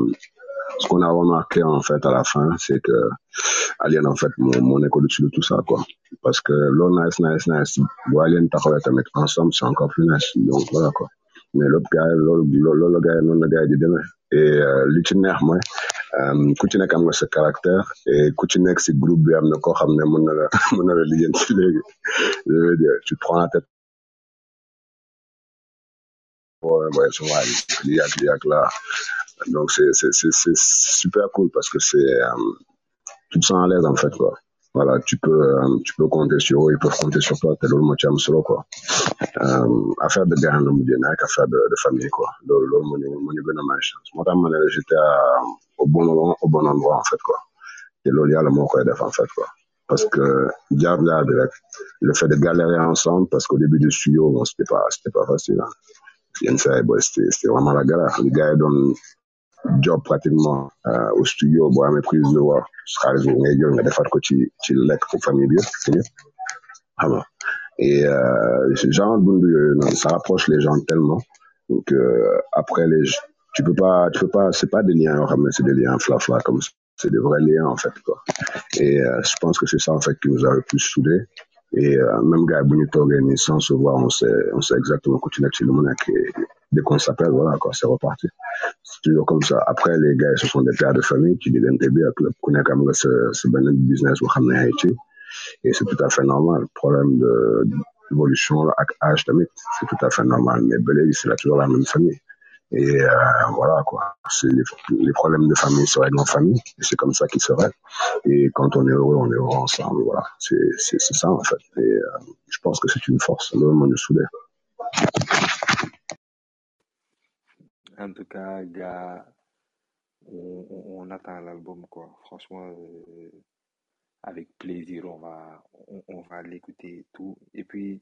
ce qu'on a remarqué en fait à la fin, c'est que Alien en fait mon, mon au-dessus de tout ça quoi. Parce que l'on nice nice nice, bon Alien taxawee tamit ensemble c'est encore plus nice. Donc voilà quoi. Mais l'autre gars loolu loolu la gars yi noonu gars yi di demee et li ci neex mooy ku ci caractère et ku ci nekk si groupe bi am na koo xam ne mën na la mën na je veux dire tu prends la tête. Pour ouais, son waay lii ak lii ak la donc c'est c'est c'est c'est super cool parce que c'est euh, tu te sens à l'aise en fait quoi. Voilà tu peux euh, tu peux compter sur eux ils peuvent compter sur toi te loolu moo ci am solo quoi. Euh, affaire de gars la mujjee nekk affaire de de famille quoi. Loolu loolu moo ñu moo ñu gën a may chance moo tax ma ne j'étais au bon moment au bon endroit en fait quoi. Te loolu yàlla moo koy def en fait quoi. Parce que bi rek le fait de galérer ensemble parce qu'au début du studio bon c'était pas c'était pas facile hein. c'était vraiment la galère. Les gars yi doon job pratiquement euh, au studio boo amee prise de voix xaalis boobu ngay jël nga defar ko ci ci lekk pour famille bi yëpp ñëpp xam nga. Et euh, genre dund yooyu noonu ça rapproche les gens tellement que après les tu peux pas tu peux pas c'est pas des liens yoo xam ne c'est des liens fla-fla comme ça c'est des vrais liens en fait quoi. Et euh, je pense que c'est ça en fait qui nous a le plus soudés et euh, même gars bu ñu sans se voir on sait on sait exactement nekk ci lu mu nekk et dès qu'on s'appelle voilà quoi c'est reparti. C'est toujours comme ça. Après les gars ce sont des pères de famille ak lépp ku nekk am nga sa sa benn business ne ay ci. Et c'est tout à fait normal. Problème de d'évolution ak âge c'est tout à fait normal. Mais léegi c'est toujours la même famille et euh, voilà quoi. Les, les problèmes de famille se règlent en famille c'est comme ça qu'ils se règlent et quand on est heureux on est heureux ensemble voilà. C'est ça en fait. Et euh, je pense que c'est une force loolu moo ñu soudé. En tout cas, gars, on, on, on attend l'album, quoi. Franchement, euh, avec plaisir, on va, on, on va l'écouter tout. Et puis,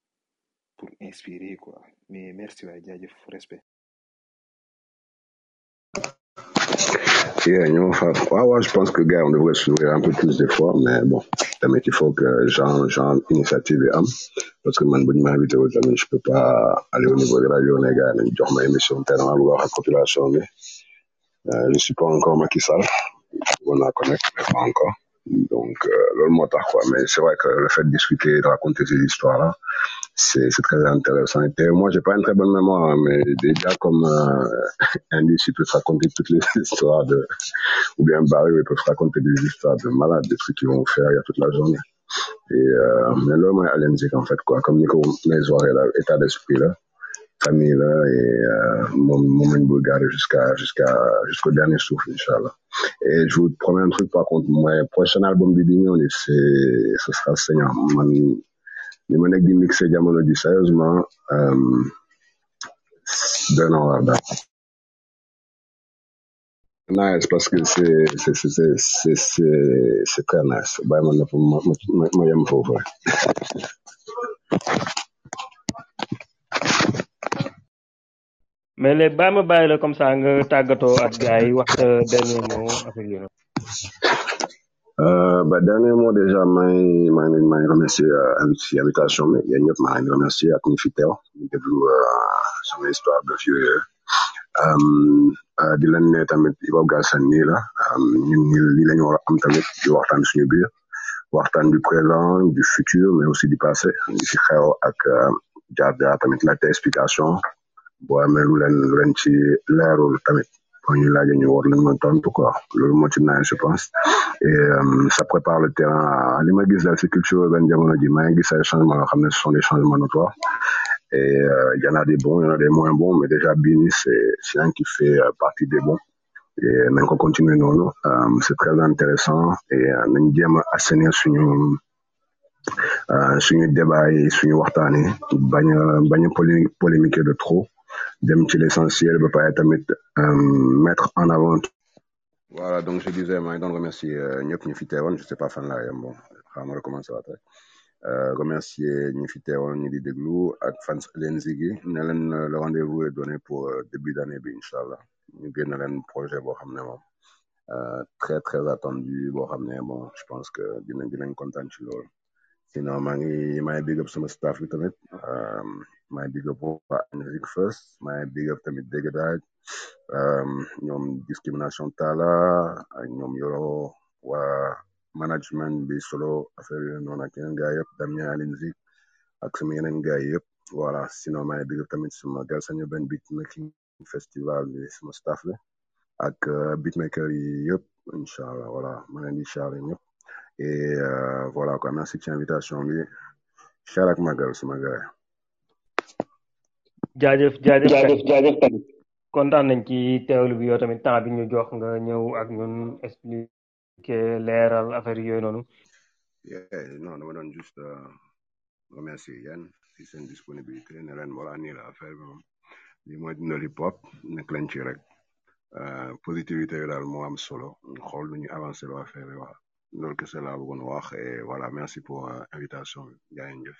pour inspirer quoi. Mais merci waay jaajëf respect. Yeah, fa waaw waaw je pense que gars on devrait s'ouvrir un peu plus des fois mais bon tamit il faut que genre genre initiative am. Parce que man bu ñu ma invité wu tamit je peux pas aller au niveau de rajo ne gars nañ jox ma émission tellement bu wax ak population bi je suis pas encore Macky Sall. On a connecté mais pas encore. Donc euh, loolu moo quoi. Mais c'est vrai que le fait de discuter de raconter ces histoires là c'est très intéressant. Et moi j'ai pas une très bonne mémoire hein, mais déjà comme euh, indice il peut se raconter toutes les histoires de ou bien Barry ils peuvent raconter des histoires de malades des trucs qu'ils vont faire il y a toute la journée. Et euh, mais mooy Alien Zik en fait quoi. Comme ni ko mes soirées là état d'esprit là. Famille là et euh, lañ bëgg garder jusqu'à jusqu'à jusqu'au dernier souffle inchallah. Et je vous promets un truc par contre. Mooy prochain album bi di ñëw ni c'est ce sera saignant. Man Ni manek di mikse jamono di sayozman, um, den an warda. Nice, paske se tre nice. Bay man apou mwen yam fò fò. Men le bay mwen bay le kom sa an taggato at gay wak eh, denye mwen apou yon. Euh, bah, dernier mot déjà, may euh, invitation bi yéen ñëpp maa ngi remercier ak ñi fi teew histoire de vieux euh, euh, di leen ne tamit du présent du futur mais aussi du passé fi xew ak jaar jaar tamit laajte explication quand ñu laajee ñu war lañ mën tontu quoi. Loolu moo ci naan je pense. Et euh, ça prépare le terrain à li ma gis daal si culture urbaine jamono ji. Maa ngi gis ay changements yoo xam ne ce sont des changements notoires. Et euh, il y en a des bons il y en a des moins bons mais déjà Bini c'est un qui fait euh, partie des bons. Et nañ ko continuer noonu. C'est très intéressant. Et nañ jéem a assainir suñu suñu débat yi suñu waxtaan yi. Bañ a bañ a polémi polémiquer de trop dem ci l'essentiel ba pare tamit mettre en avant voilà donc je disais maa ngi doon remercier ñëpp ñu fi teewoon je sais pas fan laa yem bon xaaral ma recommencer waat rek euh, remercier ñi fi teewoon ñi di déglu ak fans leen zigi ne leen euh, le rendez-vous est donné pour euh, début d'année bi incha allah ñu génn leen projet boo xam ne moom très très attendu boo xam bon je pense que dinañ dinañ kontaan ci loolu. Sinon maa ngi maa ngi big up sama staff bi tamit maa ngi big up waa maa ngi big up tamit dégg daaj euh, ñoom discrimination tala ak yoro management bi solo affaire yooyu noonu ak yeneen gars Damien ak voilà sinon maa ngi big up tamit sama Galsen Urban Beatmaking Festival bi sama staff bi ak euh, beatmaker yi yëpp incha voilà maa charler ñëpp. Et euh, voilà magal. Jaajëf jaajëf jaajëf jaajëf tamit kontaan nañ ci teewlu bi yow tamit temps bi ñu jox nga ñëw ak ñun expliquer leeral affaire yooyu noonu. Yeah, non dama doon juste euh, remercier yéen si seen disponibilité ne leen voilà nii la affaire bi moom lii mooy dundal hip hop nekk leen ci rek. Positivité yi daal moo am solo ñu xool lu ñu avancer loo affaire bi voilà loolu kese laa bëggoon wax et voilà merci pour euh, invitation bi. Jaa ngeen jëf